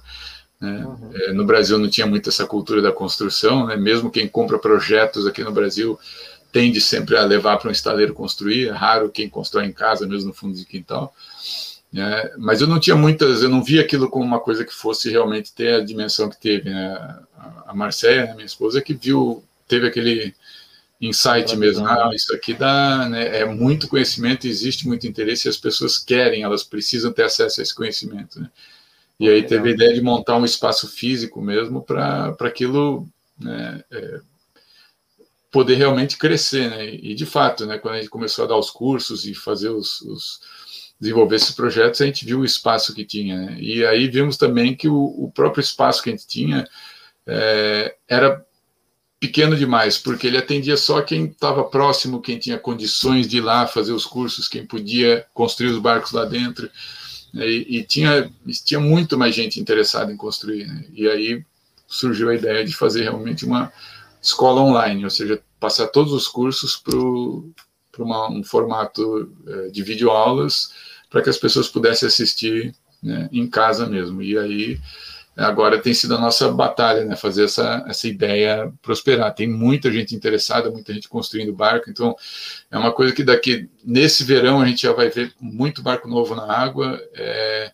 Né? Uhum. É, no Brasil não tinha muito essa cultura da construção, né? mesmo quem compra projetos aqui no Brasil tende sempre a levar para um estaleiro construir, é raro quem constrói em casa, mesmo no fundo de quintal. É, mas eu não tinha muitas, eu não via aquilo como uma coisa que fosse realmente ter a dimensão que teve. Né? A Marcélia, né, minha esposa, que viu, teve aquele insight mesmo. Ah, isso aqui dá, né, é muito conhecimento, existe muito interesse e as pessoas querem, elas precisam ter acesso a esse conhecimento. Né? E aí teve a ideia de montar um espaço físico mesmo para aquilo né, é, poder realmente crescer. Né? E de fato, né, quando a gente começou a dar os cursos e fazer os, os desenvolver esses projetos, a gente viu o espaço que tinha. Né? E aí vimos também que o, o, próprio espaço que a gente tinha é, era pequeno demais, porque ele atendia só quem estava próximo, quem tinha condições de ir lá fazer os cursos, quem podia construir os barcos lá dentro. E, e, tinha, tinha muito mais gente interessada em construir. Né? E aí surgiu a ideia de fazer realmente uma escola online, ou seja, passar todos os cursos para um formato é, de videoaulas para que as pessoas pudessem assistir né, em casa mesmo. E aí agora tem sido a nossa batalha, né, fazer essa, essa ideia prosperar. Tem muita gente interessada, muita gente construindo barco, então é uma coisa que daqui, nesse verão, a gente já vai ver muito barco novo na água. É,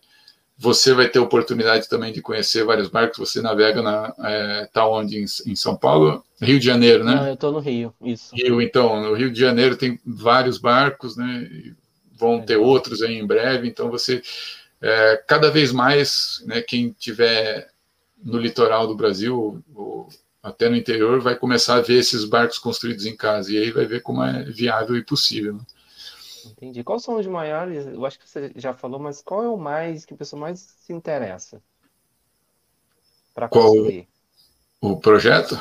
você vai ter oportunidade também de conhecer vários barcos. Você navega na é, tá onde em, em, São Paulo, Rio de Janeiro, né? Não, eu estou no Rio, isso. Rio, então, no Rio de Janeiro tem vários barcos, né? vão ter outros aí em breve, então você, é, cada vez mais, né, quem tiver no litoral do Brasil, ou até no interior, vai começar a ver esses barcos construídos em casa, e aí vai ver como é viável e possível. Né? Entendi. Quais são os maiores? Eu acho que você já falou, mas qual é o mais que a pessoa mais se interessa para construir? Qual o projeto?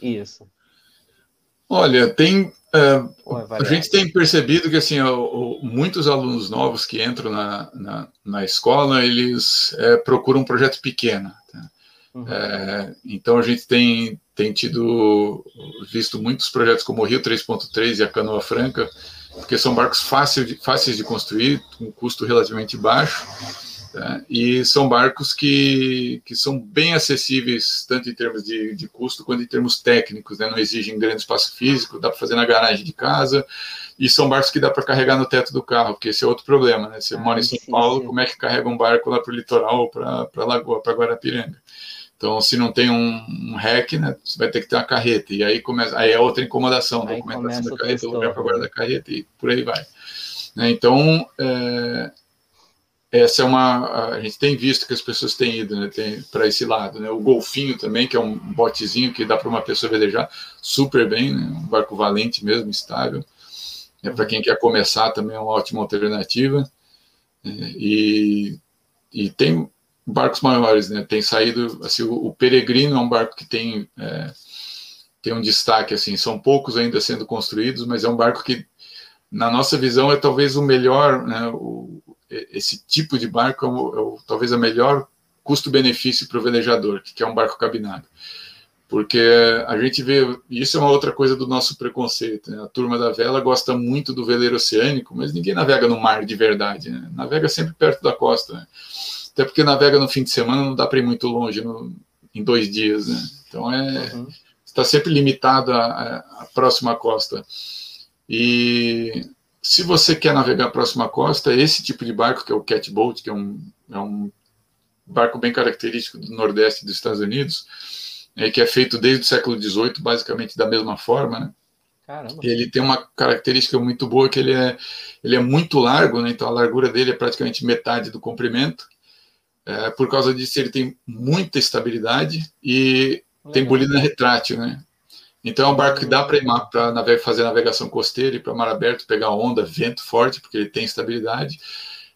Isso. Olha, tem Uh, a gente tem percebido que assim, o, o, muitos alunos novos que entram na, na, na escola, eles é, procuram um projeto pequeno. Tá? Uhum. É, então a gente tem, tem tido visto muitos projetos como o Rio 3.3 e a Canoa Franca, porque são barcos fácil fáceis de construir, com custo relativamente baixo, Tá? E são barcos que, que são bem acessíveis, tanto em termos de, de custo quanto em termos técnicos, né? não exigem grande espaço físico, dá para fazer na garagem de casa, e são barcos que dá para carregar no teto do carro, porque esse é outro problema. Né? Você ah, mora em São sim, Paulo, sim. como é que carrega um barco lá para o litoral, para a Lagoa, para Guarapiranga? Então, se não tem um, um REC, né, você vai ter que ter uma carreta. E aí começa, aí é outra incomodação, aí documentação da carreta, lugar para guardar a carreta e por aí vai. Né? Então, é, essa é uma a gente tem visto que as pessoas têm ido né, para esse lado né. O golfinho também que é um botezinho que dá para uma pessoa velejar super bem né, um barco valente mesmo estável. É para quem quer começar também é uma ótima alternativa é, e, e tem barcos maiores né. Tem saído assim o, o peregrino é um barco que tem é, tem um destaque assim são poucos ainda sendo construídos mas é um barco que na nossa visão é talvez o melhor né, o, esse tipo de barco é, o, é o, talvez a melhor custo-benefício para o velejador, que é um barco cabinado. Porque a gente vê, isso é uma outra coisa do nosso preconceito. Né? A turma da vela gosta muito do veleiro oceânico, mas ninguém navega no mar de verdade. Né? Navega sempre perto da costa. Né? Até porque navega no fim de semana, não dá para ir muito longe no, em dois dias. Né? Então é, uhum. está sempre limitado à, à próxima costa. E se você quer navegar a próxima costa, esse tipo de barco, que é o catboat, que é um, é um barco bem característico do Nordeste dos Estados Unidos, é, que é feito desde o século XVIII, basicamente da mesma forma, né? Caramba. Ele tem uma característica muito boa que ele é, ele é muito largo, né? então a largura dele é praticamente metade do comprimento. É, por causa disso, ele tem muita estabilidade e Legal. tem bolina retrátil, né? Então é um barco que dá para fazer navegação costeira e para mar aberto, pegar onda, vento forte, porque ele tem estabilidade.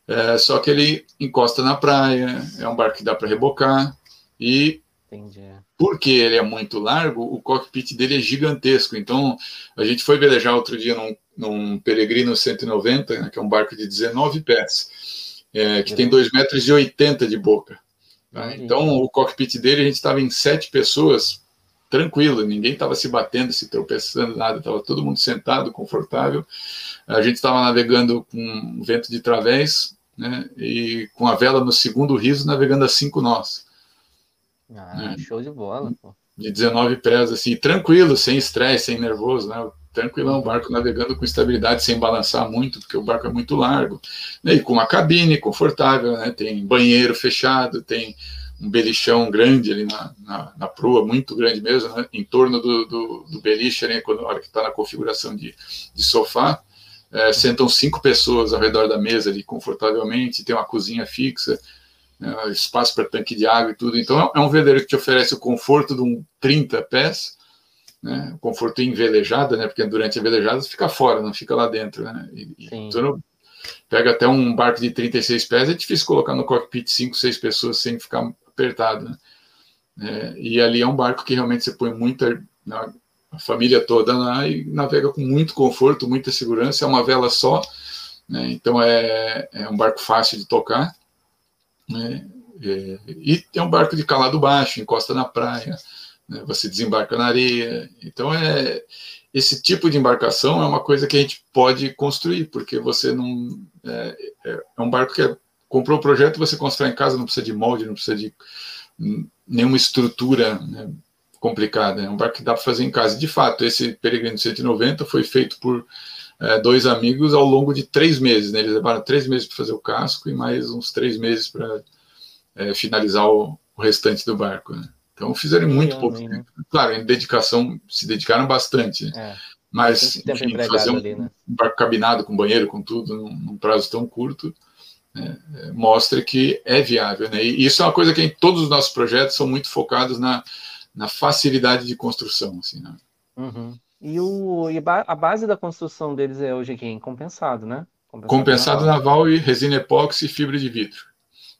É, só que ele encosta na praia, é um barco que dá para rebocar e Entendi. porque ele é muito largo, o cockpit dele é gigantesco. Então a gente foi velejar outro dia num, num Peregrino 190, né, que é um barco de 19 pés, é, que tem 2,80 metros e 80 de boca. Tá? Então o cockpit dele a gente estava em sete pessoas tranquilo, ninguém estava se batendo, se tropeçando, nada, estava todo mundo sentado, confortável. A gente estava navegando com vento de través, né, e com a vela no segundo riso, navegando a cinco nós. Ah, né? show de bola, pô. De 19 pés, assim, tranquilo, sem estresse, sem nervoso, né? tranquilão, o barco navegando com estabilidade, sem balançar muito, porque o barco é muito largo, né? e com uma cabine confortável, né? tem banheiro fechado, tem um belichão grande ali na, na, na proa, muito grande mesmo, né? em torno do, do, do beliche, né? quando, na hora que está na configuração de, de sofá, é, sentam cinco pessoas ao redor da mesa ali confortavelmente, tem uma cozinha fixa, né? espaço para tanque de água e tudo. Então é um veleiro que te oferece o conforto de um 30 pés, né? conforto em velejada, né? Porque durante a velejada você fica fora, não fica lá dentro, né? E, então, pega até um barco de 36 pés, é difícil colocar no cockpit 5, 6 pessoas sem ficar apertado, né? É, e ali é um barco que realmente você põe muita né, a família toda lá e navega com muito conforto, muita segurança. É uma vela só, né? então é, é um barco fácil de tocar. Né? É, e é um barco de calado baixo, encosta na praia né? você desembarca na areia. Então, é esse tipo de embarcação é uma coisa que a gente pode construir, porque você não. É, é, é um barco que é, comprou o projeto, você constrói em casa, não precisa de molde, não precisa de nenhuma estrutura né, complicada. É um barco que dá para fazer em casa. De fato, esse Peregrino 190 foi feito por é, dois amigos ao longo de três meses. Né? Eles levaram três meses para fazer o casco e mais uns três meses para é, finalizar o, o, restante do barco. Né? Então fizeram muito pouco tempo. Né? Claro, em dedicação, se dedicaram bastante. Né? É. Mas enfim, fazer um, ali, né? um, barco cabinado com banheiro, com tudo, num, num prazo tão curto, né? É, mostra que é viável. Né? E isso é uma coisa que em todos os nossos projetos são muito focados na, na facilidade de construção. Assim, né? Uhum. E, o, e a base da construção deles é hoje aqui em compensado, né? Compensado, compensado naval. naval e resina epóxi e fibra de vidro.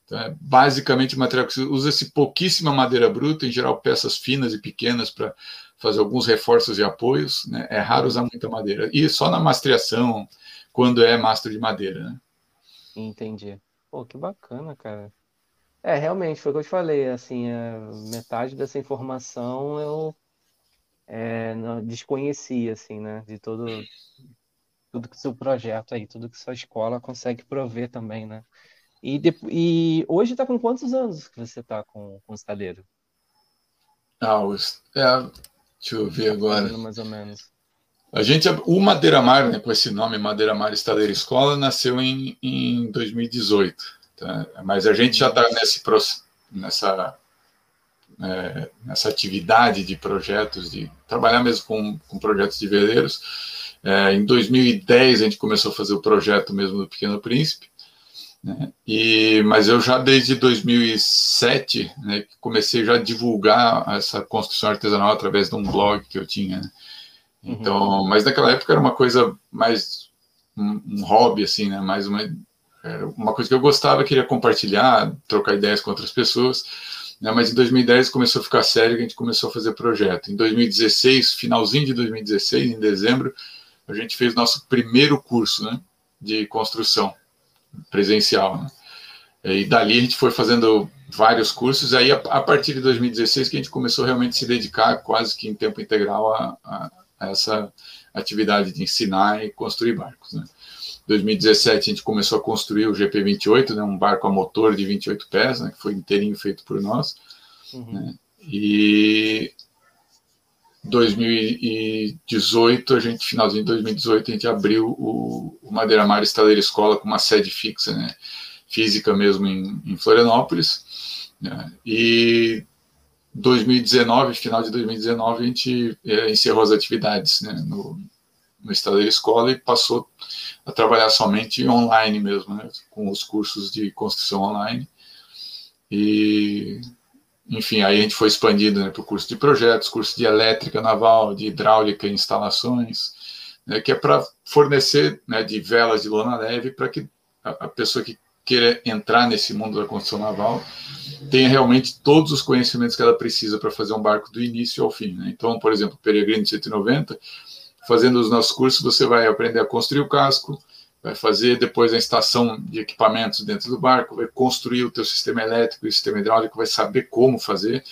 Então, é basicamente material que usa-se pouquíssima madeira bruta, em geral peças finas e pequenas para fazer alguns reforços e apoios. Né? É raro usar muita madeira. E só na mastreação, quando é mastro de madeira. Né? Entendi. Pô, que bacana, cara. É, realmente, foi o que eu te falei, assim, é, metade dessa informação eu é, não, desconhecia, assim, né, de todo, tudo que seu projeto aí, tudo que sua escola consegue prover também, né. E, e hoje está com quantos anos que você está com, com o estaleiro? Ah, é, deixa eu ver agora. Mais ou menos. A gente, o Madeira Mar, né, com esse nome, Madeira Mar Estaleiro Escola, nasceu em, em 2018. Tá? Mas a gente já está nesse nessa é, nessa atividade de projetos, de trabalhar mesmo com, com projetos de veleiros. É, em 2010 a gente começou a fazer o projeto mesmo do Pequeno Príncipe. Né? E, mas eu já desde 2007 né, comecei já a divulgar essa construção artesanal através de um blog que eu tinha. Né? Então, uhum. mas naquela época era uma coisa mais um, um hobby assim, né? Mais uma uma coisa que eu gostava, queria compartilhar, trocar ideias com outras pessoas. Né? Mas em 2010 começou a ficar sério, a gente começou a fazer projeto. Em 2016, finalzinho de 2016, em dezembro, a gente fez nosso primeiro curso, né? De construção presencial. Né? E dali a gente foi fazendo vários cursos. Aí, a, partir de 2016, que a gente começou realmente a se dedicar quase que em tempo integral a, a, a essa atividade de ensinar e construir barcos. Né? 2017 a gente começou a construir o GP28, né, um barco a motor de 28 pés, né, que foi inteirinho feito por nós. Uhum. Né, e 2018, a gente, finalzinho de 2018, a gente abriu o, o Madeira Mar Estaleira Escola com uma sede fixa, né, física mesmo em, em Florianópolis. Né, e 2019, final de 2019, a gente é, encerrou as atividades né, no, no Estaleira Escola e passou a trabalhar somente online mesmo, né, com os cursos de construção online. E enfim, aí a gente foi expandido né, para o curso de projetos, curso de elétrica naval, de hidráulica e instalações, né, que é para fornecer né, de velas de lona leve para que a, a, pessoa que queira entrar nesse mundo da construção naval tenha realmente todos os conhecimentos que ela precisa para fazer um barco do início ao fim. Né? Então, por exemplo, o Peregrino 190, fazendo os nossos cursos, você vai aprender a construir o casco, vai fazer depois a instalação de equipamentos dentro do barco, vai construir o teu sistema elétrico e o sistema hidráulico, vai saber como fazer.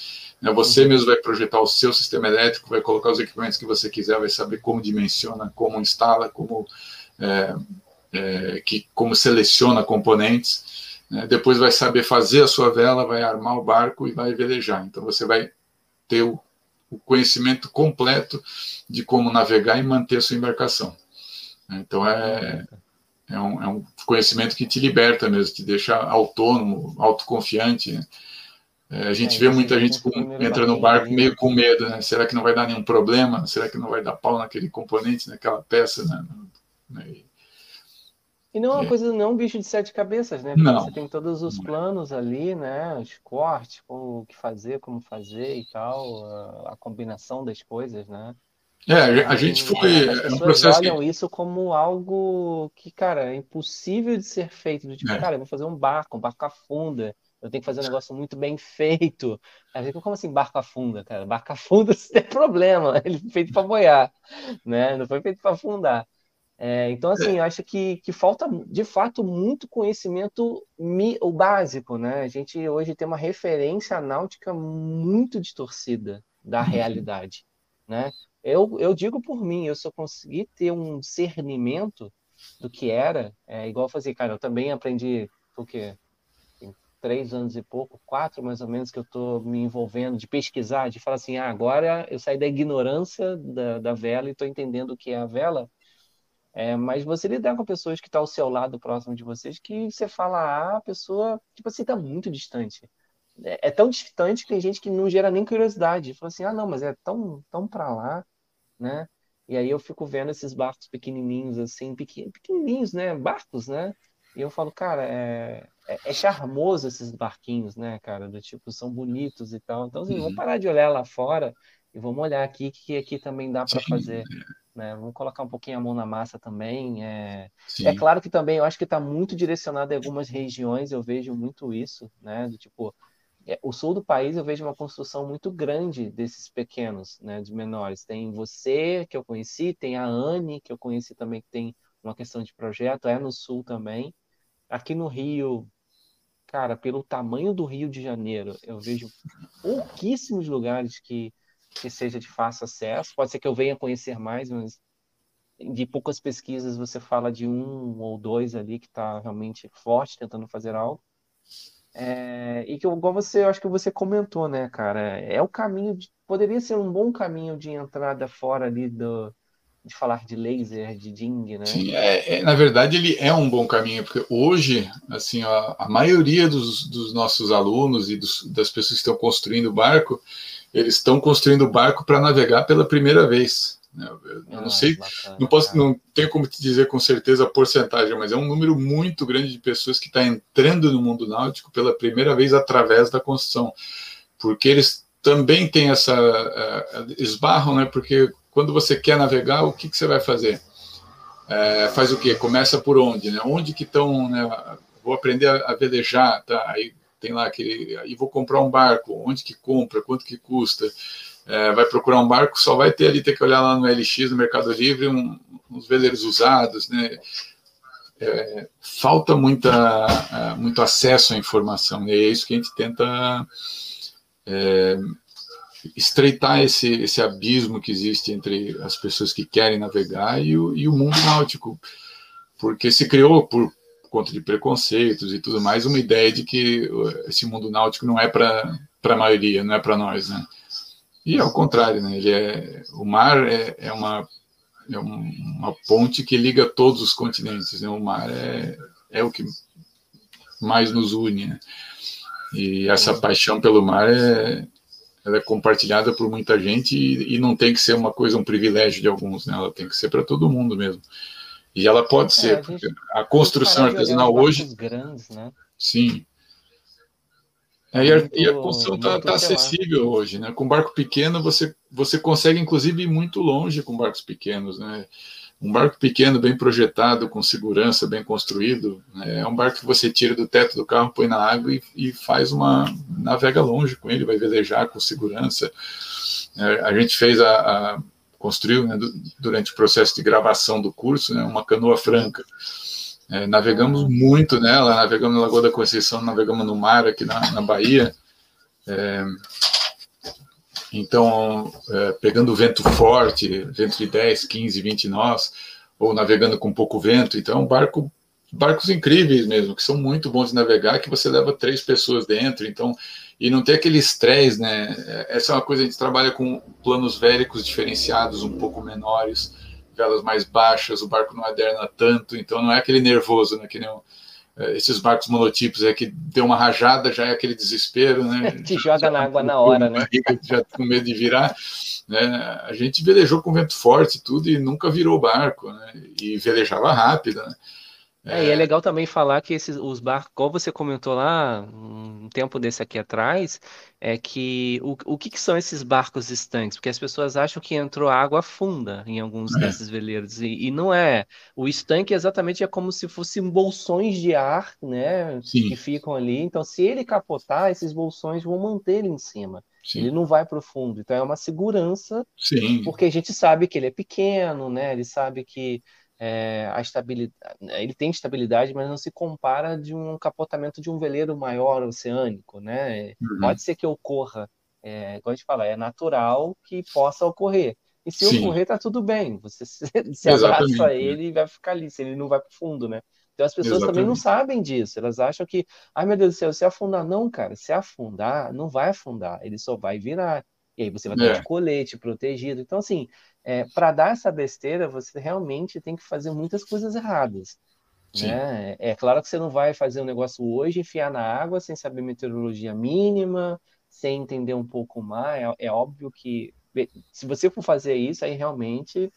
Né? Você uhum. mesmo vai projetar o seu sistema elétrico, vai colocar os equipamentos que você quiser, vai saber como dimensiona, como instala, como, é, é, que, como seleciona componentes. Né? Depois vai saber fazer a sua vela, vai armar o barco e vai velejar. Então você vai ter o, o conhecimento completo de como navegar e manter a sua embarcação. Então é, é, um, é um conhecimento que te liberta mesmo, te deixa autônomo, autoconfiante. Né? É, a gente é, vê muita gente com, entra no barco meio com medo, né? Será que não vai dar nenhum problema? Será que não vai dar pau naquele componente, naquela peça? Né? E não é uma é. coisa, não é um bicho de sete cabeças, né? Porque não. você tem todos os planos ali, né? Os cortes, o que fazer, como fazer e tal, a, a combinação das coisas, né? É, a gente foi. As é um processo olham que... isso como algo que, cara, é impossível de ser feito. Do tipo, é. cara, eu vou fazer um barco, um barco afunda. Eu tenho que fazer um negócio muito bem feito. Aí fica, como assim barco afunda, cara? Barco afunda se tem problema. Ele foi feito para boiar, né? Não foi feito para afundar. É, então, assim, eu acho que, que falta, de fato, muito conhecimento mi, o básico, né? A gente hoje tem uma referência náutica muito distorcida da uhum. realidade, né? Eu, eu digo por mim, eu só consegui ter um discernimento do que era, é, igual fazer, cara, eu também aprendi, o quê? Tem três anos e pouco, quatro mais ou menos, que eu estou me envolvendo, de pesquisar, de falar assim, ah, agora eu saí da ignorância da, da vela e estou entendendo o que é a vela, é, mas você lidar com pessoas que estão tá ao seu lado, próximo de vocês, que você fala, ah, a pessoa, tipo assim, está muito distante. É, é, tão distante que tem gente que não gera nem curiosidade. Fala assim, ah, não, mas é tão, tão para lá, né? E aí eu fico vendo esses barcos pequenininhos, assim, pequenininhos, né? Barcos, né? E eu falo, cara, é, é, é, charmoso esses barquinhos, né, cara? Do tipo, são bonitos e tal. Então, assim, uhum. vamos parar de olhar lá fora e vamos olhar aqui que aqui também dá para fazer. Né? Vamos colocar um pouquinho a mão na massa também. É, é claro que também eu acho que está muito direcionado em algumas regiões, eu vejo muito isso, né? Do tipo, é, o sul do país eu vejo uma construção muito grande desses pequenos, né? De menores. Tem você, que eu conheci, tem a Anne, que eu conheci também, que tem uma questão de projeto, é no sul também. Aqui no Rio, cara, pelo tamanho do Rio de Janeiro, eu vejo pouquíssimos lugares que que seja de fácil acesso. Pode ser que eu venha conhecer mais, mas de poucas pesquisas você fala de um ou dois ali que está realmente forte tentando fazer algo. É, e que igual você, eu acho que você comentou, né, cara? É o caminho, de, poderia ser um bom caminho de entrada fora ali do, de falar de laser, de ding, né? Sim, é, é, na verdade ele é um bom caminho, porque hoje, assim, a, a maioria dos, dos, nossos alunos e dos, das pessoas que estão construindo o barco, eles estão construindo o barco para navegar pela primeira vez. Né? Eu, ah, não sei, bacana, não posso, não tenho como te dizer com certeza a porcentagem, mas é um número muito grande de pessoas que está entrando no mundo náutico pela primeira vez através da construção, porque eles também têm essa uh, esbarram, né? Porque quando você quer navegar, o que, que você vai fazer? É, faz o quê? Começa por onde, né? Onde que estão, né? Vou aprender a, a velejar, tá? Aí tem lá aquele, e vou comprar um barco, onde que compra, quanto que custa, é, vai procurar um barco, só vai ter ali, ter que olhar lá no LX, no Mercado Livre, um, uns veleiros usados, né? É, falta muita, é, muito acesso à informação, e é isso que a gente tenta é, estreitar esse, esse abismo que existe entre as pessoas que querem navegar e o, e o mundo náutico, porque se criou por conta de preconceitos e tudo mais, uma ideia de que esse mundo náutico não é para a maioria, não é para nós, né? E ao contrário, né? Ele é, o mar é, é, uma, é uma ponte que liga todos os continentes, né? O mar é, é o que mais nos une, né? E essa paixão pelo mar é, ela é compartilhada por muita gente e, e, não tem que ser uma coisa, um privilégio de alguns, né? Ela tem que ser para todo mundo mesmo. E ela pode é, ser, a, gente, a construção artesanal hoje. Grandes, né? Sim. É, e, a, e, a, construção está tá acessível hoje, né? Com barco pequeno você, você consegue inclusive ir muito longe com barcos pequenos, né? Um barco pequeno, bem projetado, com segurança, bem construído, né? é um barco que você tira do teto do carro, põe na água e, e faz uma navega longe com ele, vai velejar com segurança. É, a gente fez a, a construiu né, durante o processo de gravação do curso, né, uma canoa franca. É, navegamos muito nela, navegamos na Lagoa da Conceição, navegamos no mar aqui na, na Bahia. É, então, é, pegando vento forte, vento de 10, 15, 20 nós, ou navegando com pouco vento. Então, barco barcos incríveis mesmo, que são muito bons de navegar, que você leva três pessoas dentro, então, e não tem aquele estresse, né? Essa é uma coisa, a gente trabalha com planos vélicos diferenciados, um pouco menores, velas mais baixas, o barco não aderna tanto, então não é aquele nervoso, né? Que nem é, esses barcos monotipos é que deu uma rajada, já é aquele desespero, né? Te já, joga já na água na hora, né? Já com medo de virar. Né? A gente velejou com vento forte tudo e nunca virou barco, né? E velejava rápido, né? É, e é legal também falar que esses, os barcos, como você comentou lá, um tempo desse aqui atrás, é que o, o que, que são esses barcos estanques? Porque as pessoas acham que entrou água funda em alguns é. desses veleiros, e, e, não é. O estanque exatamente é como se fossem bolsões de ar, né, Sim. que ficam ali. Então, se ele capotar, esses bolsões vão manter ele em cima. Sim. Ele não vai para o fundo. Então, é uma segurança, Sim. porque a gente sabe que ele é pequeno, né? Ele sabe que é, a estabilidade, ele tem estabilidade, mas não se compara de um capotamento de um veleiro maior oceânico, né? Uhum. Pode ser que ocorra, é, como a gente fala, é natural que possa ocorrer. E se Sim. ocorrer, tá tudo bem. Você se, se abraça a né? ele e vai ficar ali, se ele não vai para o fundo, né? Então as pessoas Exatamente. também não sabem disso. Elas acham que, ai meu Deus do céu, se afundar, não, cara, se afundar, não vai afundar, ele só vai virar. E aí você vai ter é. de colete protegido. Então, assim, é, para dar essa besteira, você realmente tem que fazer muitas coisas erradas. Né? É claro que você não vai fazer um negócio hoje, enfiar na água sem saber meteorologia mínima, sem entender um pouco mais. É, é óbvio que se você for fazer isso, aí realmente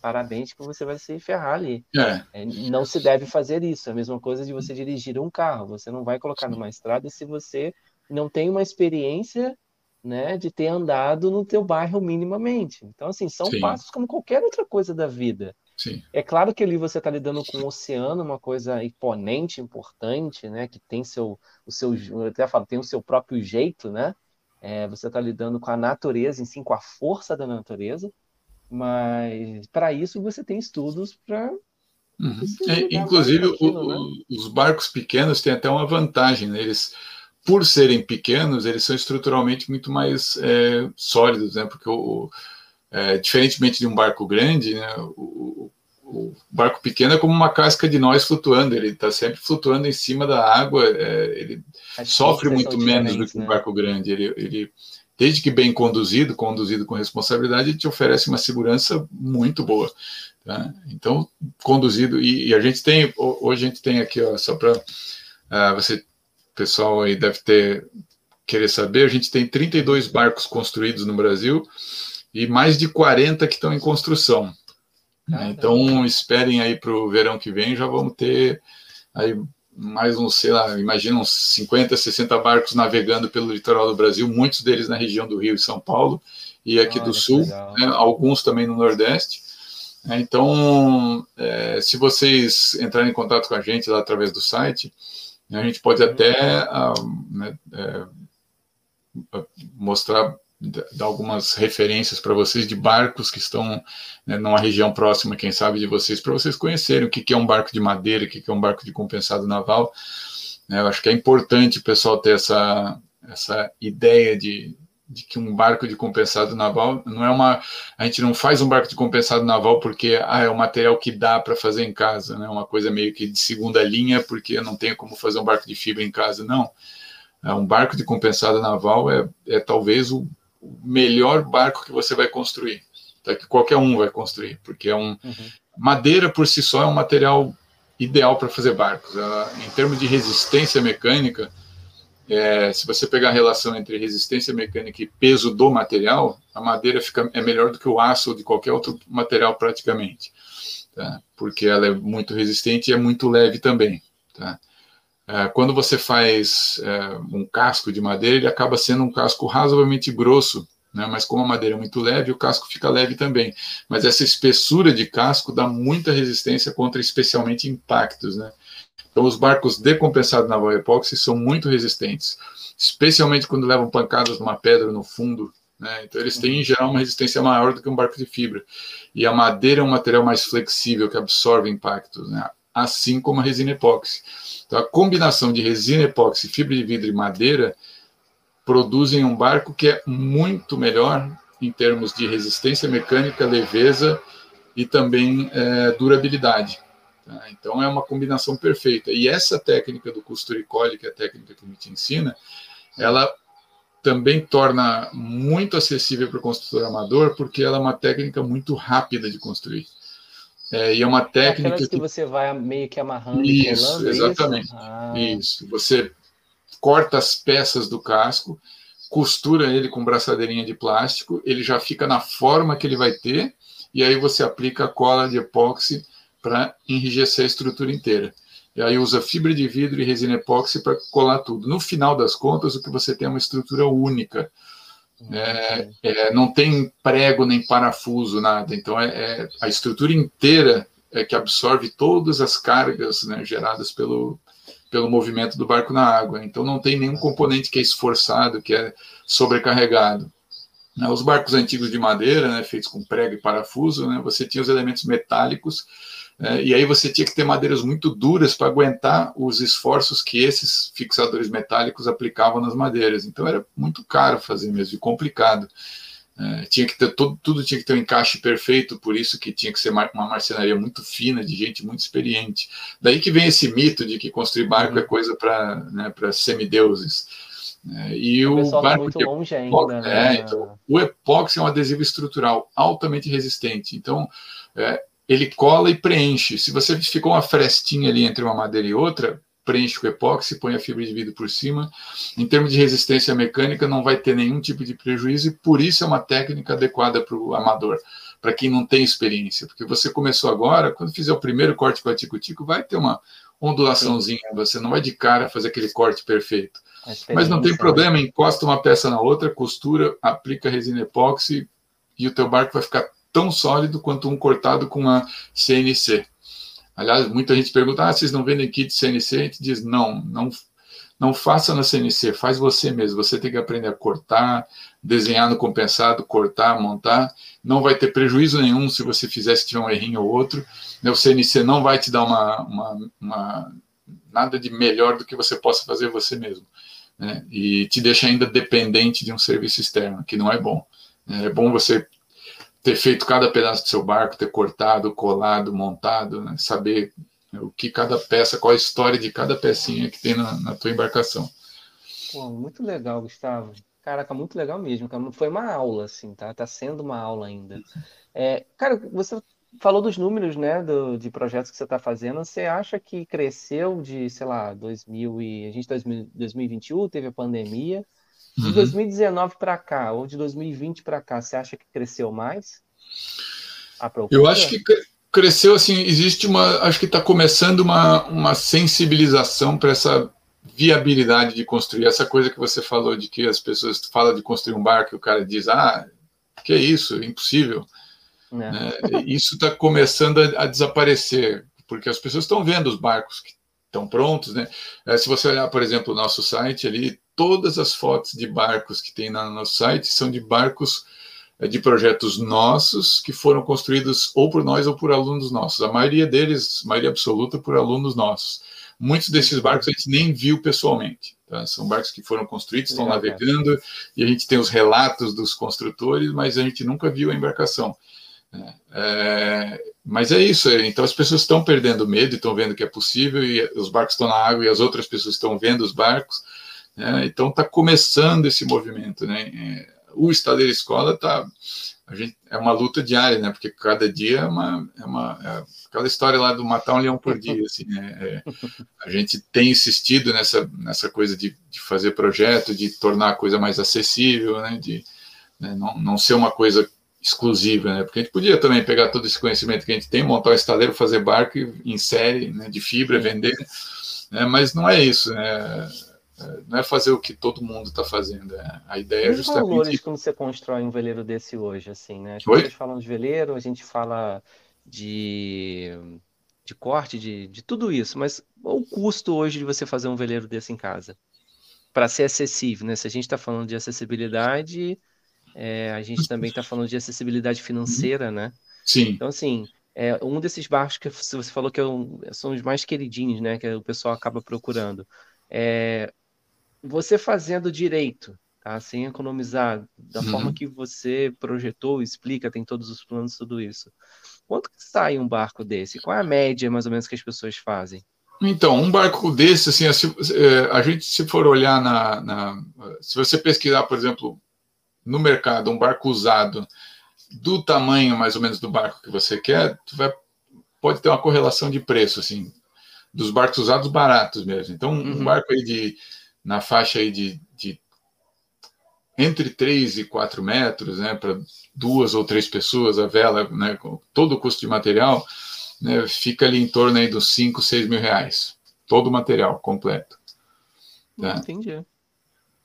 parabéns que você vai se ferrar ali. É. É, não se deve fazer isso. É a mesma coisa de você dirigir um carro. Você não vai colocar numa estrada se você não tem uma experiência né, de ter andado no teu bairro minimamente. Então, assim, são Sim. passos como qualquer outra coisa da vida. Sim. É claro que ali você está lidando com o oceano, uma coisa imponente, importante, né, que tem seu, o seu, eu até falo, tem o seu próprio jeito, né? É, você está lidando com a natureza em si, com a força da natureza, mas para isso você tem estudos para Uhum. É, inclusive, aquilo, o, né? os barcos pequenos têm até uma vantagem, né? eles por serem pequenos, eles são estruturalmente muito mais é, sólidos, né? Porque o, é, diferentemente de um barco grande, né? O, o, barco pequeno é como uma casca de nós flutuando, ele está sempre flutuando em cima da água, é, ele sofre muito menos do que um né? barco grande. Ele, ele, desde que bem conduzido, conduzido com responsabilidade, ele te oferece uma segurança muito boa. Tá? Então, conduzido, e, e, a gente tem, hoje a gente tem aqui, ó, só para uh, ah, você pessoal aí deve ter querer saber, a gente tem 32 barcos construídos no Brasil e mais de 40 que estão em construção. Né? Então, esperem aí para o verão que vem, já vamos ter aí mais uns, sei lá, imagina uns 50, 60 barcos navegando pelo litoral do Brasil, muitos deles na região do Rio e São Paulo e aqui do Sul, né? alguns também no Nordeste. É, então, é, se vocês entrarem em contato com a gente lá através do site, a gente pode até uh, né, é, mostrar dar algumas referências para vocês de barcos que estão né, numa região próxima, quem sabe, de vocês, para vocês conhecerem o que, que é um barco de madeira, o que, que é um barco de compensado naval. Né, eu acho que é importante o pessoal ter essa, essa ideia de, de que um barco de compensado naval não é uma. A gente não faz um barco de compensado naval porque ah, é o material que dá para fazer em casa, né? Uma coisa meio que de segunda linha, porque eu não tenho como fazer um barco de fibra em casa, não. É, um barco de compensado naval é, é talvez o, melhor barco que você vai construir, tá? que qualquer um vai construir, porque é um. Uhum. Madeira por si só é um material ideal para fazer barcos. em termos de resistência mecânica, é, se você pegar a relação entre resistência mecânica e peso do material, a madeira fica, é melhor do que o aço ou de qualquer outro material praticamente, tá? porque ela é muito resistente e é muito leve também. Tá? É, quando você faz é, um casco de madeira, ele acaba sendo um casco razoavelmente grosso, né? mas como a madeira é muito leve, o casco fica leve também. Mas essa espessura de casco dá muita resistência contra especialmente impactos, né? Então, os barcos decompensados naval epóxi são muito resistentes, especialmente quando levam pancadas numa pedra no fundo. Né? Então, eles têm, em geral, uma resistência maior do que um barco de fibra. E a madeira é um material mais flexível, que absorve impactos, né? assim como a resina epóxi. Então, a combinação de resina epóxi, fibra de vidro e madeira produzem um barco que é muito melhor em termos de resistência mecânica, leveza e também é, durabilidade. Tá? Então é uma combinação perfeita. E essa técnica do costura e colhe, que é a técnica que a gente ensina, ela também torna muito acessível para o construtor amador, porque ela é uma técnica muito rápida de construir. É, e é uma técnica. Aquelas que, que você vai meio que amarrando isso, colando, exatamente. Isso? Ah. isso. Você corta as peças do casco, costura ele com braçadeirinha de plástico, ele já fica na forma que ele vai ter, e aí você aplica a cola de epóxi para enrijecer a estrutura inteira. E aí usa fibra de vidro e resina epóxi para colar tudo. No final das contas, o que você tem é uma estrutura única. É, é, não tem prego nem parafuso, nada. Então, é, é, a estrutura inteira é que absorve todas as cargas né, geradas pelo, pelo movimento do barco na água. Então, não tem nenhum componente que é esforçado, que é sobrecarregado. Né, os barcos antigos de madeira, né, feitos com prego e parafuso, né, você tinha os elementos metálicos é, e aí você tinha que ter madeiras muito duras para aguentar os esforços que esses fixadores metálicos aplicavam nas madeiras. Então era muito caro fazer mesmo e complicado. É, tinha que ter tudo, tudo tinha que ter um encaixe perfeito, por isso que tinha que ser uma marcenaria muito fina, de gente muito experiente. Daí que vem esse mito de que construir barco é coisa para né, semideuses. É, e o, o tá barco muito longe ainda. Né? É, então, o epóxi é um adesivo estrutural altamente resistente. Então, é, ele cola e preenche. Se você ficou uma frestinha ali entre uma madeira e outra, preenche com epóxi, põe a fibra de vidro por cima. Em termos de resistência mecânica, não vai ter nenhum tipo de prejuízo e por isso é uma técnica adequada para o amador, para quem não tem experiência. Porque você começou agora, quando fizer o primeiro corte com a tico-tico, vai ter uma ondulaçãozinha, você não vai de cara fazer aquele corte perfeito. Mas não tem problema, encosta uma peça na outra, costura, aplica resina epóxi e o teu barco vai ficar tão sólido quanto um cortado com uma CNC. Aliás, muita gente pergunta: ah, vocês não vendem kit CNC? A gente diz: não, não, não faça na CNC, faz você mesmo. Você tem que aprender a cortar, desenhar no compensado, cortar, montar. Não vai ter prejuízo nenhum se você fizer se tiver um errinho ou outro. O CNC não vai te dar uma, uma, uma nada de melhor do que você possa fazer você mesmo. Né? E te deixa ainda dependente de um serviço externo, que não é bom. É bom você ter feito cada pedaço do seu barco, ter cortado, colado, montado, né? saber o que cada peça, qual a história de cada pecinha que tem na, na tua embarcação. Pô, muito legal, Gustavo. Caraca, muito legal mesmo. Foi uma aula, assim, tá? Tá sendo uma aula ainda. É, cara, você falou dos números, né, do, de projetos que você está fazendo. Você acha que cresceu de, sei lá, 2000 e a gente 2021 teve a pandemia, de uhum. 2019 para cá, ou de 2020 para cá, você acha que cresceu mais? Eu acho que cresceu assim, existe uma, acho que está começando uma, uma sensibilização para essa viabilidade de construir essa coisa que você falou de que as pessoas falam de construir um barco e o cara diz ah que é isso impossível é. É, isso está começando a, a, desaparecer porque as pessoas estão vendo os barcos que estão prontos né é, se você olhar por exemplo o nosso site ali todas as fotos de barcos que tem no nosso site são de barcos é, de projetos nossos que foram construídos ou por nós ou por alunos nossos. A maioria deles, maioria absoluta, por alunos nossos. Muitos desses barcos a gente nem viu pessoalmente. Tá? São barcos que foram construídos, estão navegando, e a gente tem os relatos dos construtores, mas a gente nunca viu a embarcação. É, é mas é isso, então as pessoas estão perdendo medo, estão vendo que é possível, e os barcos estão na água e as outras pessoas estão vendo os barcos, né? Então está começando esse movimento, né? É, o Estadeira Escola tá, a gente, é uma luta diária, né? Porque cada dia é uma, é uma é aquela história lá do matar um leão por dia, assim, né? É, a gente tem insistido nessa, nessa coisa de, de fazer projeto, de tornar a coisa mais acessível, né? De né? Não, não ser uma coisa exclusiva, né? Porque a gente podia também pegar todo esse conhecimento que a gente tem, montar um estaleiro, fazer barco em série, né? De fibra, vender, né? Mas não é isso, né? Não é fazer o que todo mundo está fazendo. É, a ideia é justamente. Os valores como você constrói um veleiro desse hoje, assim, né? As pessoas falam de veleiro, a gente fala de, de corte, de, de tudo isso, mas o custo hoje de você fazer um veleiro desse em casa? Para ser acessível, né? Se a gente está falando de acessibilidade, é, a gente também está falando de acessibilidade financeira, né? Sim. Então, assim, é, um desses barcos que você falou que é um, são os mais queridinhos, né? Que o pessoal acaba procurando. É, você fazendo direito, tá? sem economizar, da uhum. forma que você projetou, explica, tem todos os planos, tudo isso. Quanto que sai um barco desse? Qual é a média, mais ou menos, que as pessoas fazem? Então, um barco desse, assim, é, a gente, se for olhar na, na, Se você pesquisar, por exemplo, no mercado, um barco usado do tamanho, mais ou menos, do barco que você quer, vai, pode ter uma correlação de preço, assim, dos barcos usados baratos mesmo. Então, um uhum. barco aí de, na faixa aí de, de entre 3 e 4 metros, né, para duas ou três pessoas, a vela, né, com todo o custo de material, né, fica ali em torno aí dos 5, 6 mil reais. Todo o material completo. Tá? Entendi.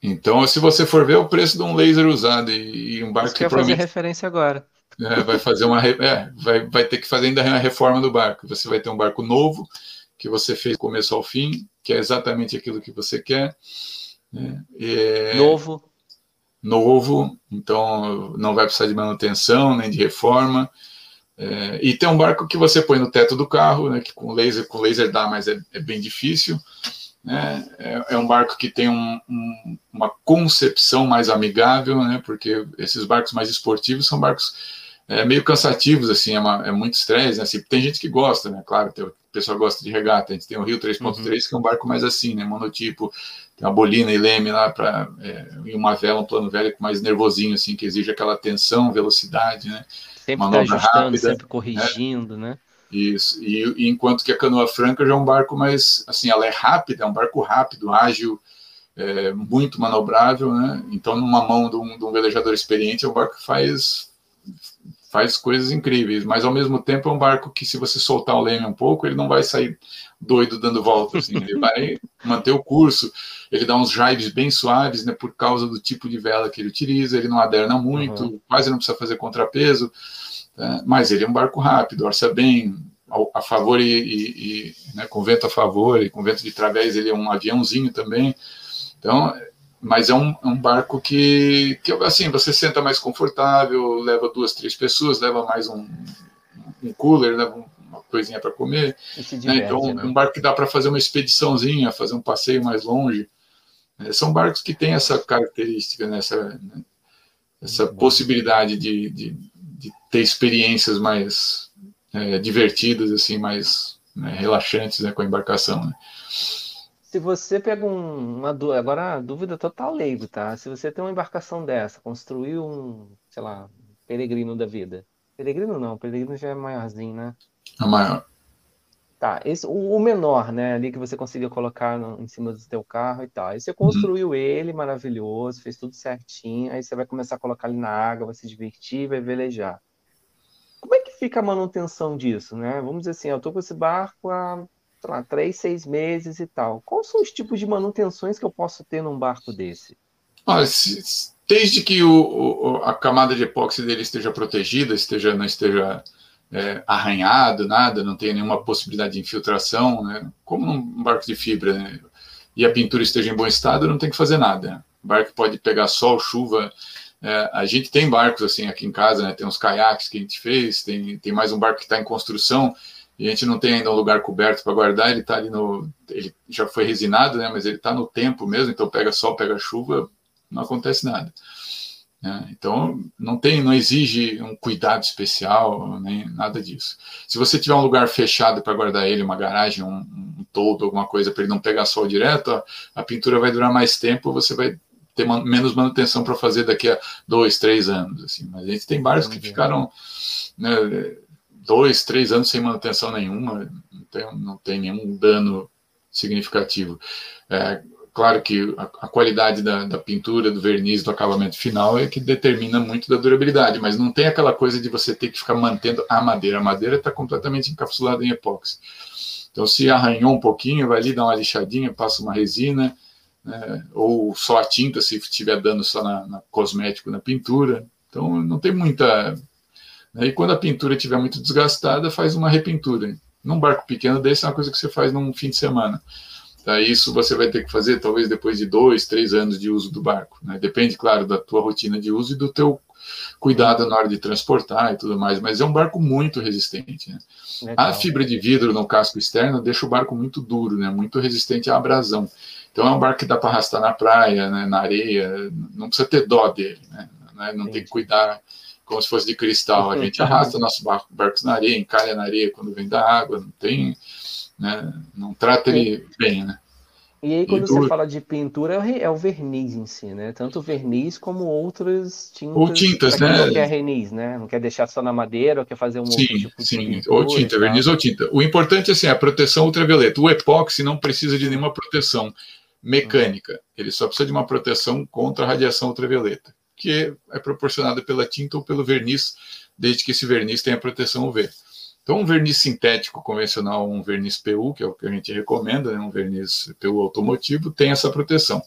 Então, se você for ver o preço de um laser usado e, e um barco Isso que, que fazer referência agora. É, vai fazer uma é, vai, vai ter que fazer ainda a reforma do barco. Você vai ter um barco novo que você fez do começo ao fim, que é exatamente aquilo que você quer. Né? É, novo novo, então não vai precisar de manutenção nem de reforma. É, e tem um barco que você põe no teto do carro, né, que com laser, com laser dá, mas é, é bem difícil. Né? É, é, um barco que tem um, um, uma concepção mais amigável, né, porque esses barcos mais esportivos são barcos é, meio cansativos, assim, é, uma, é muito estresse. Né? Assim, tem gente que gosta, né? Claro, tem, o pessoal gosta de regata. A gente tem o Rio 3.3, uhum. que é um barco mais assim, né? Monotipo, tem uma bolina e leme lá para é, e uma vela, um plano velho mais nervosinho, assim, que exige aquela tensão, velocidade, né? Sempre está ajustando, rápida, sempre corrigindo, né? né? Isso. E, e, enquanto que a canoa franca já é um barco mais, assim, ela é rápida, é um barco rápido, ágil, é, muito manobrável, né? Então, numa mão de um, de um velejador experiente, é um barco que faz faz coisas incríveis, mas ao mesmo tempo é um barco que se você soltar o leme um pouco, ele não vai sair doido dando voltas, assim, ele vai manter o curso, ele dá uns jives bem suaves, né, por causa do tipo de vela que ele utiliza, ele não aderna muito, uhum. quase não precisa fazer contrapeso, né, mas ele é um barco rápido, orça bem, a, a favor e, e, e né, com vento a favor e com vento de través ele é um aviãozinho também, então mas é um, é um, barco que, que, assim, você senta mais confortável, leva duas, três pessoas, leva mais um, um cooler, leva uma coisinha para comer. Né? Então, né? um barco que dá para fazer uma expediçãozinha, fazer um passeio mais longe. É, são barcos que têm essa característica, né? essa, né? essa possibilidade de, de, de, ter experiências mais é, divertidas, assim, mais né, relaxantes né, com a embarcação. Se você pega um, uma agora dúvida total leigo, tá? Se você tem uma embarcação dessa, construiu um, sei lá, peregrino da vida. Peregrino não, peregrino já é maiorzinho, né? É maior. Tá, esse, o, o menor, né, ali que você conseguia colocar no, em cima do seu carro e tal. Aí você construiu uhum. ele, maravilhoso, fez tudo certinho, aí você vai começar a colocar ele na água, vai se divertir, vai velejar. Como é que fica a manutenção disso, né? Vamos dizer assim, eu tô com esse barco há sei lá, três, seis meses e tal. Quais são os tipos de manutenções que eu posso ter num barco desse? Olha, se, desde que o, o, a camada de epóxi dele esteja protegida, esteja, não esteja é, arranhado, nada, não tenha nenhuma possibilidade de infiltração, né? como num barco de fibra, né? e a pintura esteja em bom estado, não tem que fazer nada. O barco pode pegar sol, chuva. É, a gente tem barcos assim aqui em casa, né? tem uns caiaques que a gente fez, tem, tem mais um barco que está em construção e a gente não tem ainda um lugar coberto para guardar, ele está ali no. Ele já foi resinado, né? Mas ele está no tempo mesmo, então pega sol, pega chuva, não acontece nada. Né? Então não tem, não exige um cuidado especial, nem nada disso. Se você tiver um lugar fechado para guardar ele, uma garagem, um, um todo, alguma coisa para ele não pegar sol direto, a, a pintura vai durar mais tempo, você vai ter man, menos manutenção para fazer daqui a dois, três anos. Assim. Mas a gente tem barcos que ficaram né, dois, três anos sem manutenção nenhuma, não tem, não tem nenhum dano significativo. É, claro que a, a qualidade da, da, pintura, do verniz, do acabamento final é que determina muito da durabilidade, mas não tem aquela coisa de você ter que ficar mantendo a madeira. A madeira está completamente encapsulada em epóxi. Então, se arranhou um pouquinho, vai ali dar uma lixadinha, passa uma resina, né, ou só a tinta, se tiver dano só na, na cosmético, na pintura. Então, não tem muita e quando a pintura estiver muito desgastada, faz uma repintura. Num barco pequeno desse é uma coisa que você faz num fim de semana. Tá, isso você vai ter que fazer talvez depois de dois, três anos de uso do barco. Né? Depende, claro, da tua rotina de uso e do teu cuidado na hora de transportar e tudo mais. Mas é um barco muito resistente. Né? A fibra de vidro no casco externo deixa o barco muito duro, né? muito resistente à abrasão. Então é um barco que dá para arrastar na praia, né? na areia. Não precisa ter dó dele. Né? Não tem que cuidar como se fosse de cristal. A gente arrasta nossos barcos na areia, encalha na areia quando vem da água, não tem, né, não trata ele bem, né? E aí, quando e você fala de pintura, é o verniz em si, né? Tanto verniz como outras tintas. Ou tintas, né? Não quer verniz, né? Não quer deixar só na madeira, ou quer fazer um sim, outro tipo sim. de pintura. Ou tinta, verniz ou tinta. O importante é assim, a proteção ultravioleta. O epóxi não precisa de nenhuma proteção mecânica. Ele só precisa de uma proteção contra a radiação ultravioleta, que é proporcionada pela tinta ou pelo verniz, desde que esse verniz tenha proteção UV. Então, um verniz sintético convencional, um verniz PU, que é o que a gente recomenda, né, um verniz PU automotivo, tem essa proteção.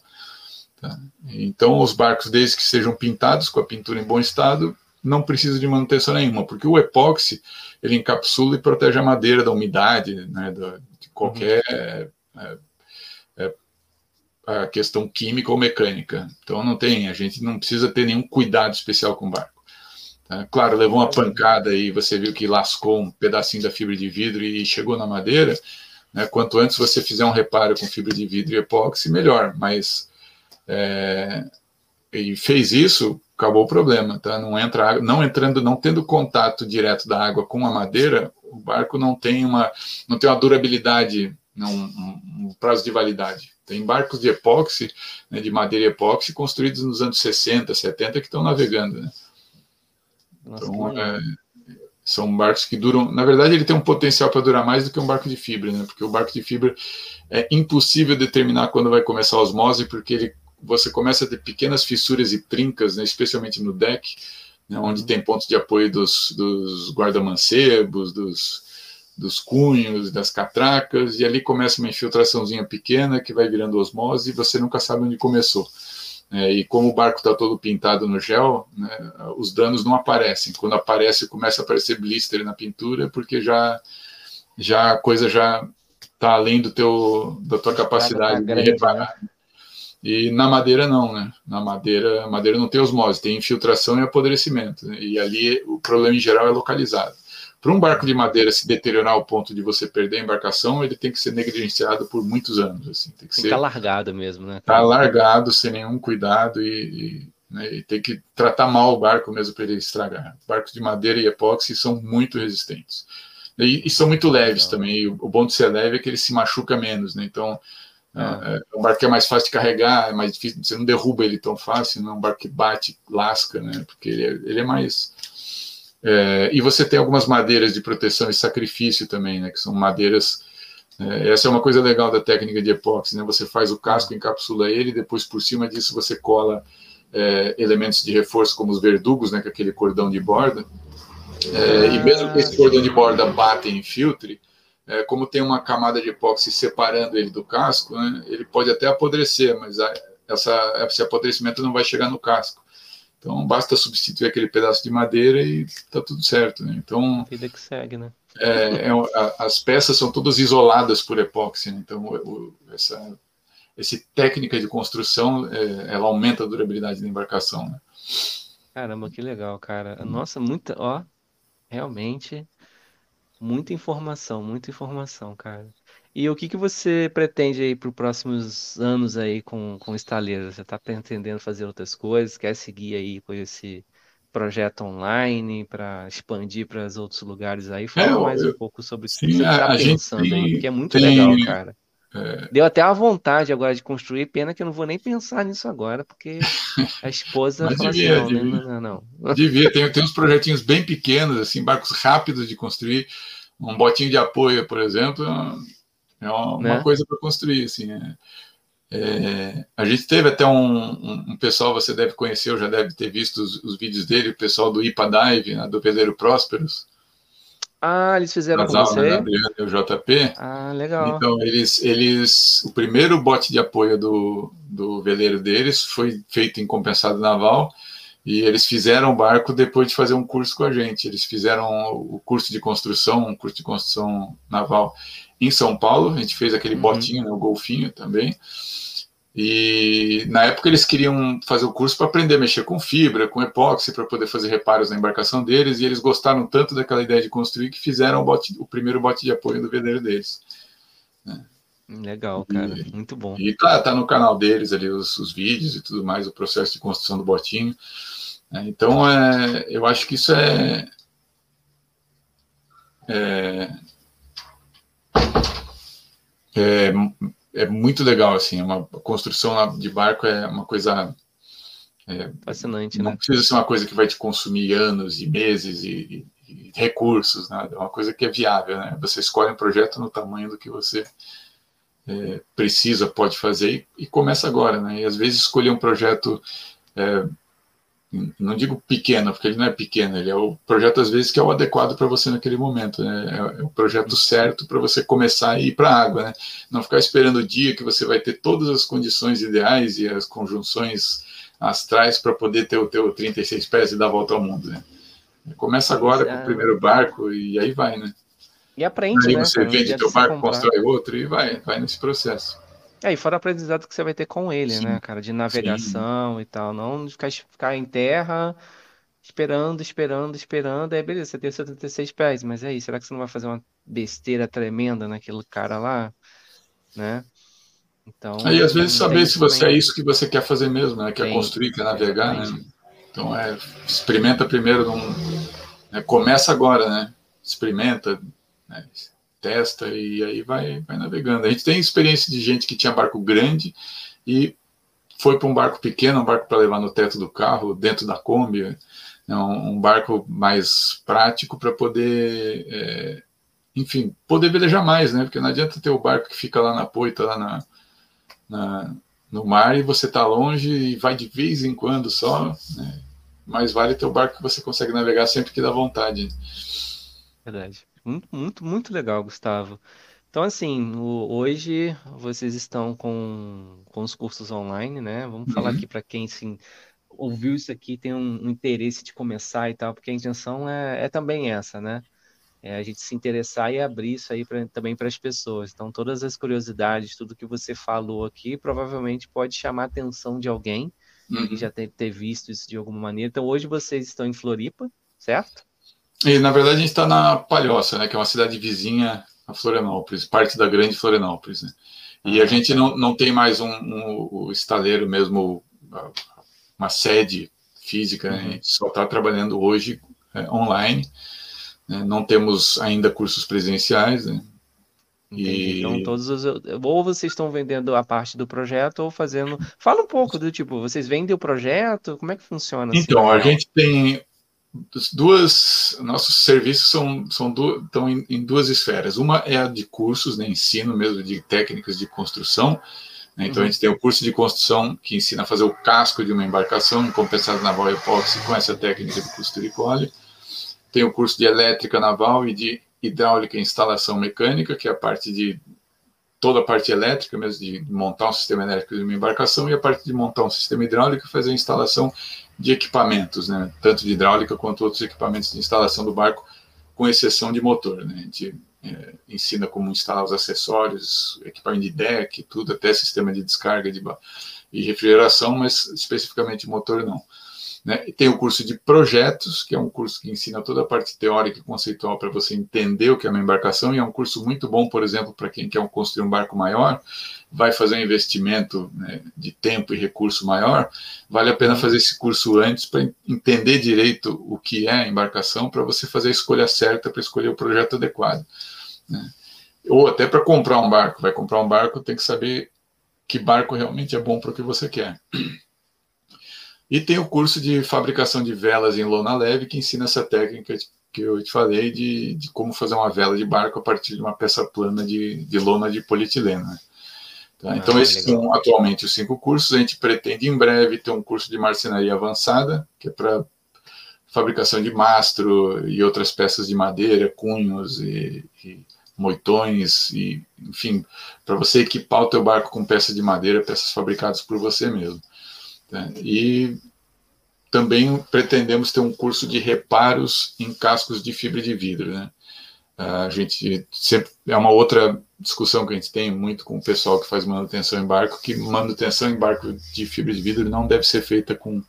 Tá? Então, os barcos, desde que sejam pintados com a pintura em bom estado, não precisa de manutenção nenhuma, porque o epóxi ele encapsula e protege a madeira da umidade, né, de qualquer uhum. é, a questão química ou mecânica. Então, não tem, a gente não precisa ter nenhum cuidado especial com o barco. Tá? Claro, levou uma pancada e você viu que lascou um pedacinho da fibra de vidro e chegou na madeira. Né? Quanto antes você fizer um reparo com fibra de vidro e epóxi, melhor. Mas é, e fez isso, acabou o problema, tá? Não entra, não entrando, não tendo contato direto da água com a madeira, o barco não tem uma, não tem uma durabilidade, não, um, um prazo de validade. Tem barcos de epóxi, né, de madeira e epóxi, construídos nos anos 60, 70, que estão navegando, né? Nossa, então, é, são barcos que duram. Na verdade, ele tem um potencial para durar mais do que um barco de fibra, né? Porque o barco de fibra é impossível determinar quando vai começar a osmose, porque ele, você começa a ter pequenas fissuras e trincas, né? especialmente no deck, né? onde tem pontos de apoio dos, dos guarda-mancebos, dos, dos cunhos, das catracas, e ali começa uma infiltraçãozinha pequena que vai virando osmose e você nunca sabe onde começou. É, e como o barco está todo pintado no gel, né, os danos não aparecem. Quando aparece, começa a aparecer blister na pintura, porque já, já a coisa já está além do teu, da tua capacidade tá de reparar. Né? E na madeira não, né? Na madeira, a madeira não tem osmose, tem infiltração e apodrecimento. Né? E ali o problema em geral é localizado. Para um barco de madeira se deteriorar ao ponto de você perder a embarcação, ele tem que ser negligenciado por muitos anos. Assim, tem que ser tá largado mesmo, né? Tá largado sem nenhum cuidado e, e, né, e tem que tratar mal o barco mesmo para ele estragar. Barcos de madeira e epóxi são muito resistentes. E, e são muito leves também. O, o bom de ser leve é que ele se machuca menos, né? Então, ah. é, é um barco que é mais fácil de carregar, é mais difícil, você não derruba ele tão fácil, não é um barco que bate, lasca, né? Porque ele é, ele é mais é, e você tem algumas madeiras de proteção e sacrifício também, né? Que são madeiras. É, essa é uma coisa legal da técnica de epóxi, né? Você faz o casco, encapsula ele, depois por cima disso você cola é, elementos de reforço como os verdugos, né? Com aquele cordão de borda. É, e mesmo que esse cordão de borda bata e infiltre, é, como tem uma camada de epóxi separando ele do casco, né? Ele pode até apodrecer, mas a, essa, esse apodrecimento não vai chegar no casco. Então basta substituir aquele pedaço de madeira e está tudo certo. Né? Então vida que segue, né? É, é, a, as peças são todas isoladas por epóxi. Né? Então o, essa, essa técnica de construção é, ela aumenta a durabilidade da embarcação. Né? Caramba, que legal, cara. Nossa, muita, ó, realmente muita informação, muita informação, cara. E o que que você pretende aí para os próximos anos aí com, com Estaleira? Você está pretendendo fazer outras coisas? Quer seguir aí com esse projeto online para expandir para os outros lugares aí? Fala é, mais um pouco sobre o que você está pensando tem, aí, porque é muito tem, legal, cara. É... Deu até a vontade agora de construir, pena que eu não vou nem pensar nisso agora, porque a esposa fala assim, devia, assim, não, devia, não, não, não. Devia, tem, tem uns projetinhos bem pequenos, assim, barcos rápidos de construir, um botinho de apoio, por exemplo, é uma, né? coisa para construir, assim. É, é, a gente teve até um, um, um, pessoal, você deve conhecer, ou já deve ter visto os, os vídeos dele, o pessoal do IPA Dive, né, do Veleiro Prósperos. Ah, eles fizeram com você? Né, Adriano e o JP. Ah, legal. Então, eles, eles, o primeiro bote de apoio do, do veleiro deles foi feito em compensado naval, e eles fizeram o barco depois de fazer um curso com a gente. Eles fizeram o curso de construção, um curso de construção naval em São Paulo. A gente fez aquele uhum. botinho, né, o golfinho também. E na época eles queriam fazer o curso para aprender a mexer com fibra, com epóxi, para poder fazer reparos na embarcação deles. E eles gostaram tanto daquela ideia de construir que fizeram o, bote, o primeiro bote de apoio do veleiro deles. Né. Legal, cara, e, muito bom. E claro, tá no canal deles ali os, os, vídeos e tudo mais, o processo de construção do botinho. É, então, é, eu acho que isso é, é, é, é muito legal, assim, uma construção de barco é uma coisa é, fascinante, não né? precisa ser uma coisa que vai te consumir anos e meses e, e, e recursos, né? É uma coisa que é viável, né? Você escolhe um projeto no tamanho do que você é, precisa, pode fazer e, e, começa agora, né? E às vezes escolher um projeto é, não digo pequeno, porque ele não é pequeno, ele é o projeto, às vezes, que é o adequado para você naquele momento, né? É, é o projeto certo para você começar a ir para a água, né? Não ficar esperando o dia que você vai ter todas as condições ideais e as conjunções astrais para poder ter o teu 36 pés e dar a volta ao mundo, né? Começa agora com o primeiro barco e aí vai, né? E aprende, aí né? você vende teu barco, constrói outro e vai, vai nesse processo. É, e fora o aprendizado que você vai ter com ele, Sim. né, cara, de navegação Sim. e tal, não ficar, ficar em terra esperando, esperando, esperando, aí beleza, você tem 76 pés, mas aí, será que você não vai fazer uma besteira tremenda naquele cara lá, né? Então, aí às vezes saber se você é isso que você quer fazer mesmo, né? Quer tem, construir, quer navegar, né? Então é, experimenta primeiro, num, né? começa agora, né? Experimenta, né? Testa e aí vai, vai navegando. A gente tem experiência de gente que tinha barco grande e foi para um barco pequeno, um barco para levar no teto do carro, dentro da Kombi, né, um, barco mais prático para poder, é, enfim, poder velejar mais, né? Porque não adianta ter o barco que fica lá na poita, lá na, na no mar e você está longe e vai de vez em quando só, né? Mas vale ter o barco que você consegue navegar sempre que dá vontade. Verdade. Muito, muito, muito legal, Gustavo. Então, assim, o- hoje vocês estão com, com os cursos online, né? Vamos falar Uhum. aqui para quem assim, ouviu isso aqui, tem um, um interesse de começar e tal, porque a intenção é, é também essa, né? É a gente se interessar e abrir isso aí pra, também para as pessoas. Então, todas as curiosidades, tudo que você falou aqui, provavelmente pode chamar a atenção de alguém que Uhum. já tem ter visto isso de alguma maneira. Então, hoje vocês estão em Floripa, certo? E, na verdade, a gente está na Palhoça, né, que é uma cidade vizinha a Florianópolis, parte da grande Florianópolis. Né? E a ah, gente não, não tem mais um, um, um estaleiro mesmo, uma sede física, né? a gente só está trabalhando hoje é, online. Né? Não temos ainda cursos presenciais. Né? E... Então, todos os. Ou vocês estão vendendo a parte do projeto, ou fazendo. Fala um pouco do tipo, vocês vendem o projeto? Como é que funciona? Assim, então, a gente tem duas nossos serviços são, são do, estão em, em, duas esferas. Uma é a de cursos, né, ensino mesmo de técnicas de construção. Né, então uhum. a gente tem o curso de construção que ensina a fazer o casco de uma embarcação compensado naval epóxi com essa técnica de costura e cole. Tem o curso de elétrica naval e de hidráulica e instalação mecânica, que é a parte de toda a parte elétrica mesmo de montar um sistema elétrico de uma embarcação e a parte de montar um sistema hidráulico e fazer a instalação de equipamentos, né, tanto de hidráulica quanto outros equipamentos de instalação do barco, com exceção de motor. Né, a gente é, ensina como instalar os acessórios, equipamento de deck, tudo, até sistema de descarga de, e refrigeração, mas especificamente motor não. Né? E tem o curso de projetos, que é um curso que ensina toda a parte teórica e conceitual para você entender o que é uma embarcação, e é um curso muito bom, por exemplo, para quem quer construir um barco maior, vai fazer um investimento né, de tempo e recurso maior, vale a pena fazer esse curso antes para entender direito o que é a embarcação, para você fazer a escolha certa para escolher o projeto adequado. Né? Ou até para comprar um barco. Vai comprar um barco, tem que saber que barco realmente é bom para o que você quer. E tem o curso de fabricação de velas em lona leve, que ensina essa técnica que eu te falei de, de como fazer uma vela de barco a partir de uma peça plana de, de lona de polietileno. Né? Tá? Ah, então, esses legal. são atualmente os cinco cursos. A gente pretende em breve ter um curso de marcenaria avançada, que é para fabricação de mastro e outras peças de madeira, cunhos e, e moitões, e, enfim, para você equipar o teu barco com peças de madeira, peças fabricadas por você mesmo. Né? E também pretendemos ter um curso de reparos em cascos de fibra de vidro. Né? A gente sempre é uma outra discussão que a gente tem muito com o pessoal que faz manutenção em barco, que manutenção em barco de fibra de vidro não deve ser feita com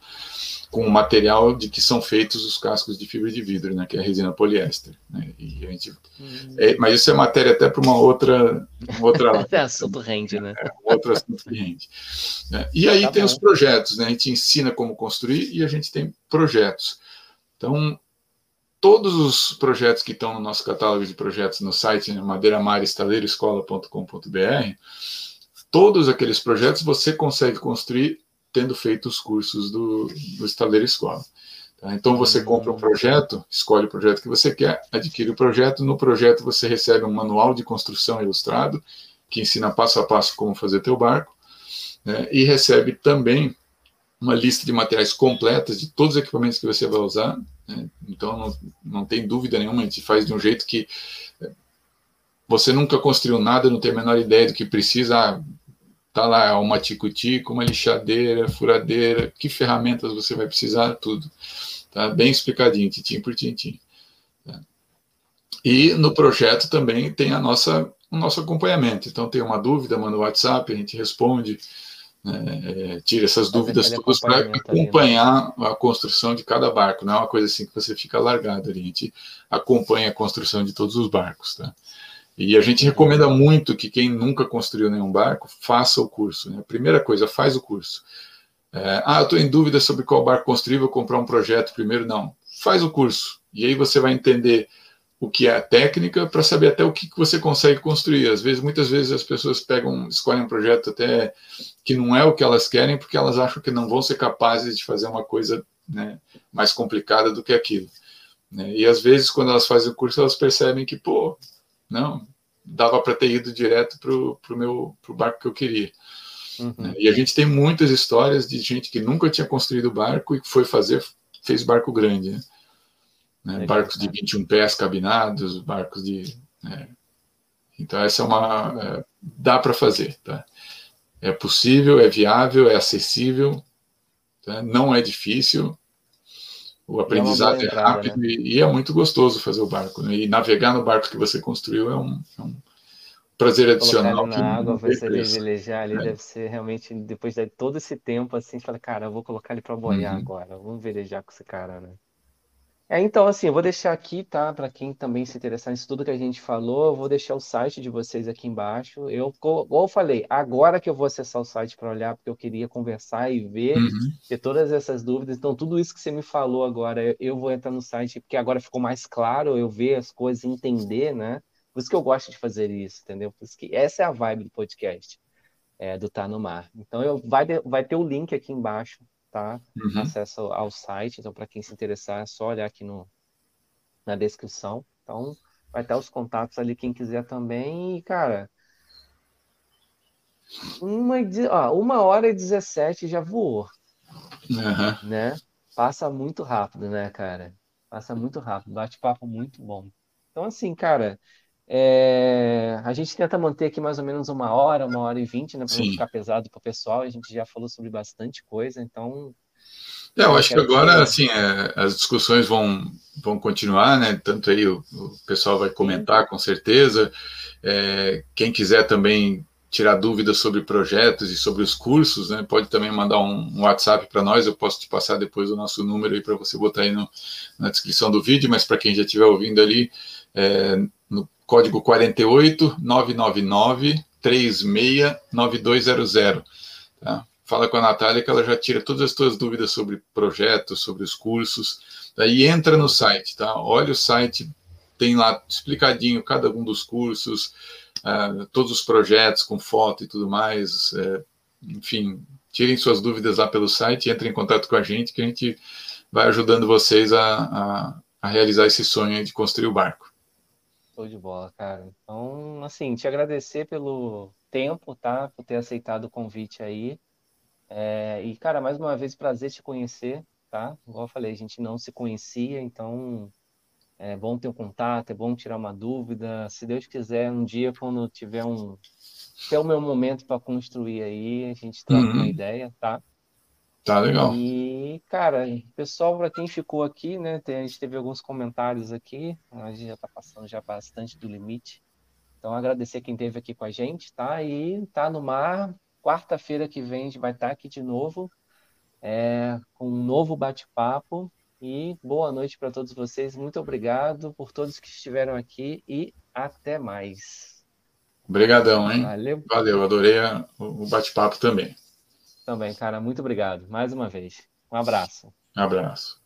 com o material de que são feitos os cascos de fibra de vidro, né, que é a resina poliéster. Né, e a gente, hum. é, mas isso é matéria até para uma outra, uma outra é assunto rende, né? É, um outro assunto que rende. É, e aí tá tem bom. os projetos, né? A gente ensina como construir e a gente tem projetos. Então, todos os projetos que estão no nosso catálogo de projetos no site né, madeiramarestaleiroescola.com.br, todos aqueles projetos você consegue construir tendo feito os cursos do, do Estaleiro Escola. Tá? Então você compra um projeto, escolhe o projeto que você quer, adquire o projeto. No projeto você recebe um manual de construção ilustrado que ensina passo a passo como fazer teu barco, né? e recebe também uma lista de materiais completas de todos os equipamentos que você vai usar. Né? Então não, não tem dúvida nenhuma, a gente faz de um jeito que é, você nunca construiu nada, não tem a menor ideia do que precisa. Ah, tá lá uma tico-tico, uma lixadeira, furadeira, que ferramentas você vai precisar, tudo. Tá bem explicadinho, tintim por tintim. Tá? E no projeto também tem a nossa, o nosso acompanhamento. Então, tem uma dúvida, manda o WhatsApp, a gente responde, né, é, tira essas dúvidas todas para acompanhar ali, né? a construção de cada barco. Não é uma coisa assim que você fica largado ali, a gente acompanha a construção de todos os barcos. Tá? E a gente recomenda muito que quem nunca construiu nenhum barco faça o curso. Né? Primeira coisa, faz o curso. É, ah, eu estou em dúvida sobre qual barco construir, vou comprar um projeto primeiro. Não, faz o curso. E aí você vai entender o que é a técnica para saber até o que, que você consegue construir. Às vezes, muitas vezes as pessoas pegam, escolhem um projeto até que não é o que elas querem, porque elas acham que não vão ser capazes de fazer uma coisa né, mais complicada do que aquilo. Né? E às vezes, quando elas fazem o curso, elas percebem que, pô, não, dava para ter ido direto para o meu pro barco que eu queria. Uhum. E a gente tem muitas histórias de gente que nunca tinha construído barco e foi fazer, fez barco grande. Né? né? barcos de 21 pés cabinados, barcos de. Né? Então, essa é uma. É, dá para fazer. Tá? É possível, é viável, é acessível, tá? não é difícil. O aprendizado é, é rápido né? e, e, é muito gostoso fazer o barco. Né? E navegar no barco que você construiu é um, é um prazer adicional. Colocar na água, você velejar ali, é. deve ser realmente, depois de todo esse tempo, assim, fala, cara, eu vou colocar ele para boiar uhum. agora, vamos velejar com esse cara, né? É, então, assim, eu vou deixar aqui, tá? Para quem também se interessar nisso tudo que a gente falou, eu vou deixar o site de vocês aqui embaixo. Eu, como eu falei, agora que eu vou acessar o site para olhar, porque eu queria conversar e ver, uhum. ter todas essas dúvidas. Então, tudo isso que você me falou agora, eu vou entrar no site, porque agora ficou mais claro eu ver as coisas, entender, né? Por isso que eu gosto de fazer isso, entendeu? Por isso que essa é a vibe do podcast, é, do Tá no Mar. Então, eu, vai, vai ter o link aqui embaixo tá? Uhum. Acesso ao site. Então, para quem se interessar, é só olhar aqui no, na descrição. Então, vai ter os contatos ali, quem quiser também. E, cara, uma, ó, uma hora e 17 já voou. Uhum. Né? Passa muito rápido, né, cara? Passa muito rápido. Bate-papo muito bom. Então, assim, cara, é, a gente tenta manter aqui mais ou menos uma hora, uma hora e vinte, né? Para não ficar pesado para o pessoal. A gente já falou sobre bastante coisa, então. É, eu acho que agora, que... assim, é, as discussões vão, vão continuar, né? Tanto aí o, o pessoal vai comentar, Sim. com certeza. É, quem quiser também tirar dúvidas sobre projetos e sobre os cursos, né? Pode também mandar um, um WhatsApp para nós. Eu posso te passar depois o nosso número aí para você botar aí no, na descrição do vídeo. Mas para quem já estiver ouvindo ali, é, no código 48 999 36 9200. Tá? Fala com a Natália que ela já tira todas as suas dúvidas sobre projetos, sobre os cursos. Daí entra no site, tá? Olha o site, tem lá explicadinho cada um dos cursos, uh, todos os projetos com foto e tudo mais. Uh, enfim, tirem suas dúvidas lá pelo site, entrem em contato com a gente, que a gente vai ajudando vocês a, a, a realizar esse sonho de construir o barco. Show de bola, cara. Então, assim, te agradecer pelo tempo, tá? Por ter aceitado o convite aí. É, e, cara, mais uma vez, prazer te conhecer, tá? Igual eu falei, a gente não se conhecia, então é bom ter um contato, é bom tirar uma dúvida. Se Deus quiser, um dia, quando tiver um. Tiver o meu momento para construir aí, a gente troca uhum. uma ideia, tá? Tá legal. E, cara, pessoal, para quem ficou aqui, né? Tem, a gente teve alguns comentários aqui, a gente já tá passando já bastante do limite. Então, agradecer quem esteve aqui com a gente, tá? E tá no mar. Quarta-feira que vem a gente vai estar tá aqui de novo. é, com um novo bate-papo. E boa noite para todos vocês. Muito obrigado por todos que estiveram aqui e até mais. Obrigadão, hein? Valeu. Valeu, adorei o bate-papo também. Também, cara, muito obrigado. Mais uma vez. Um abraço. Um abraço.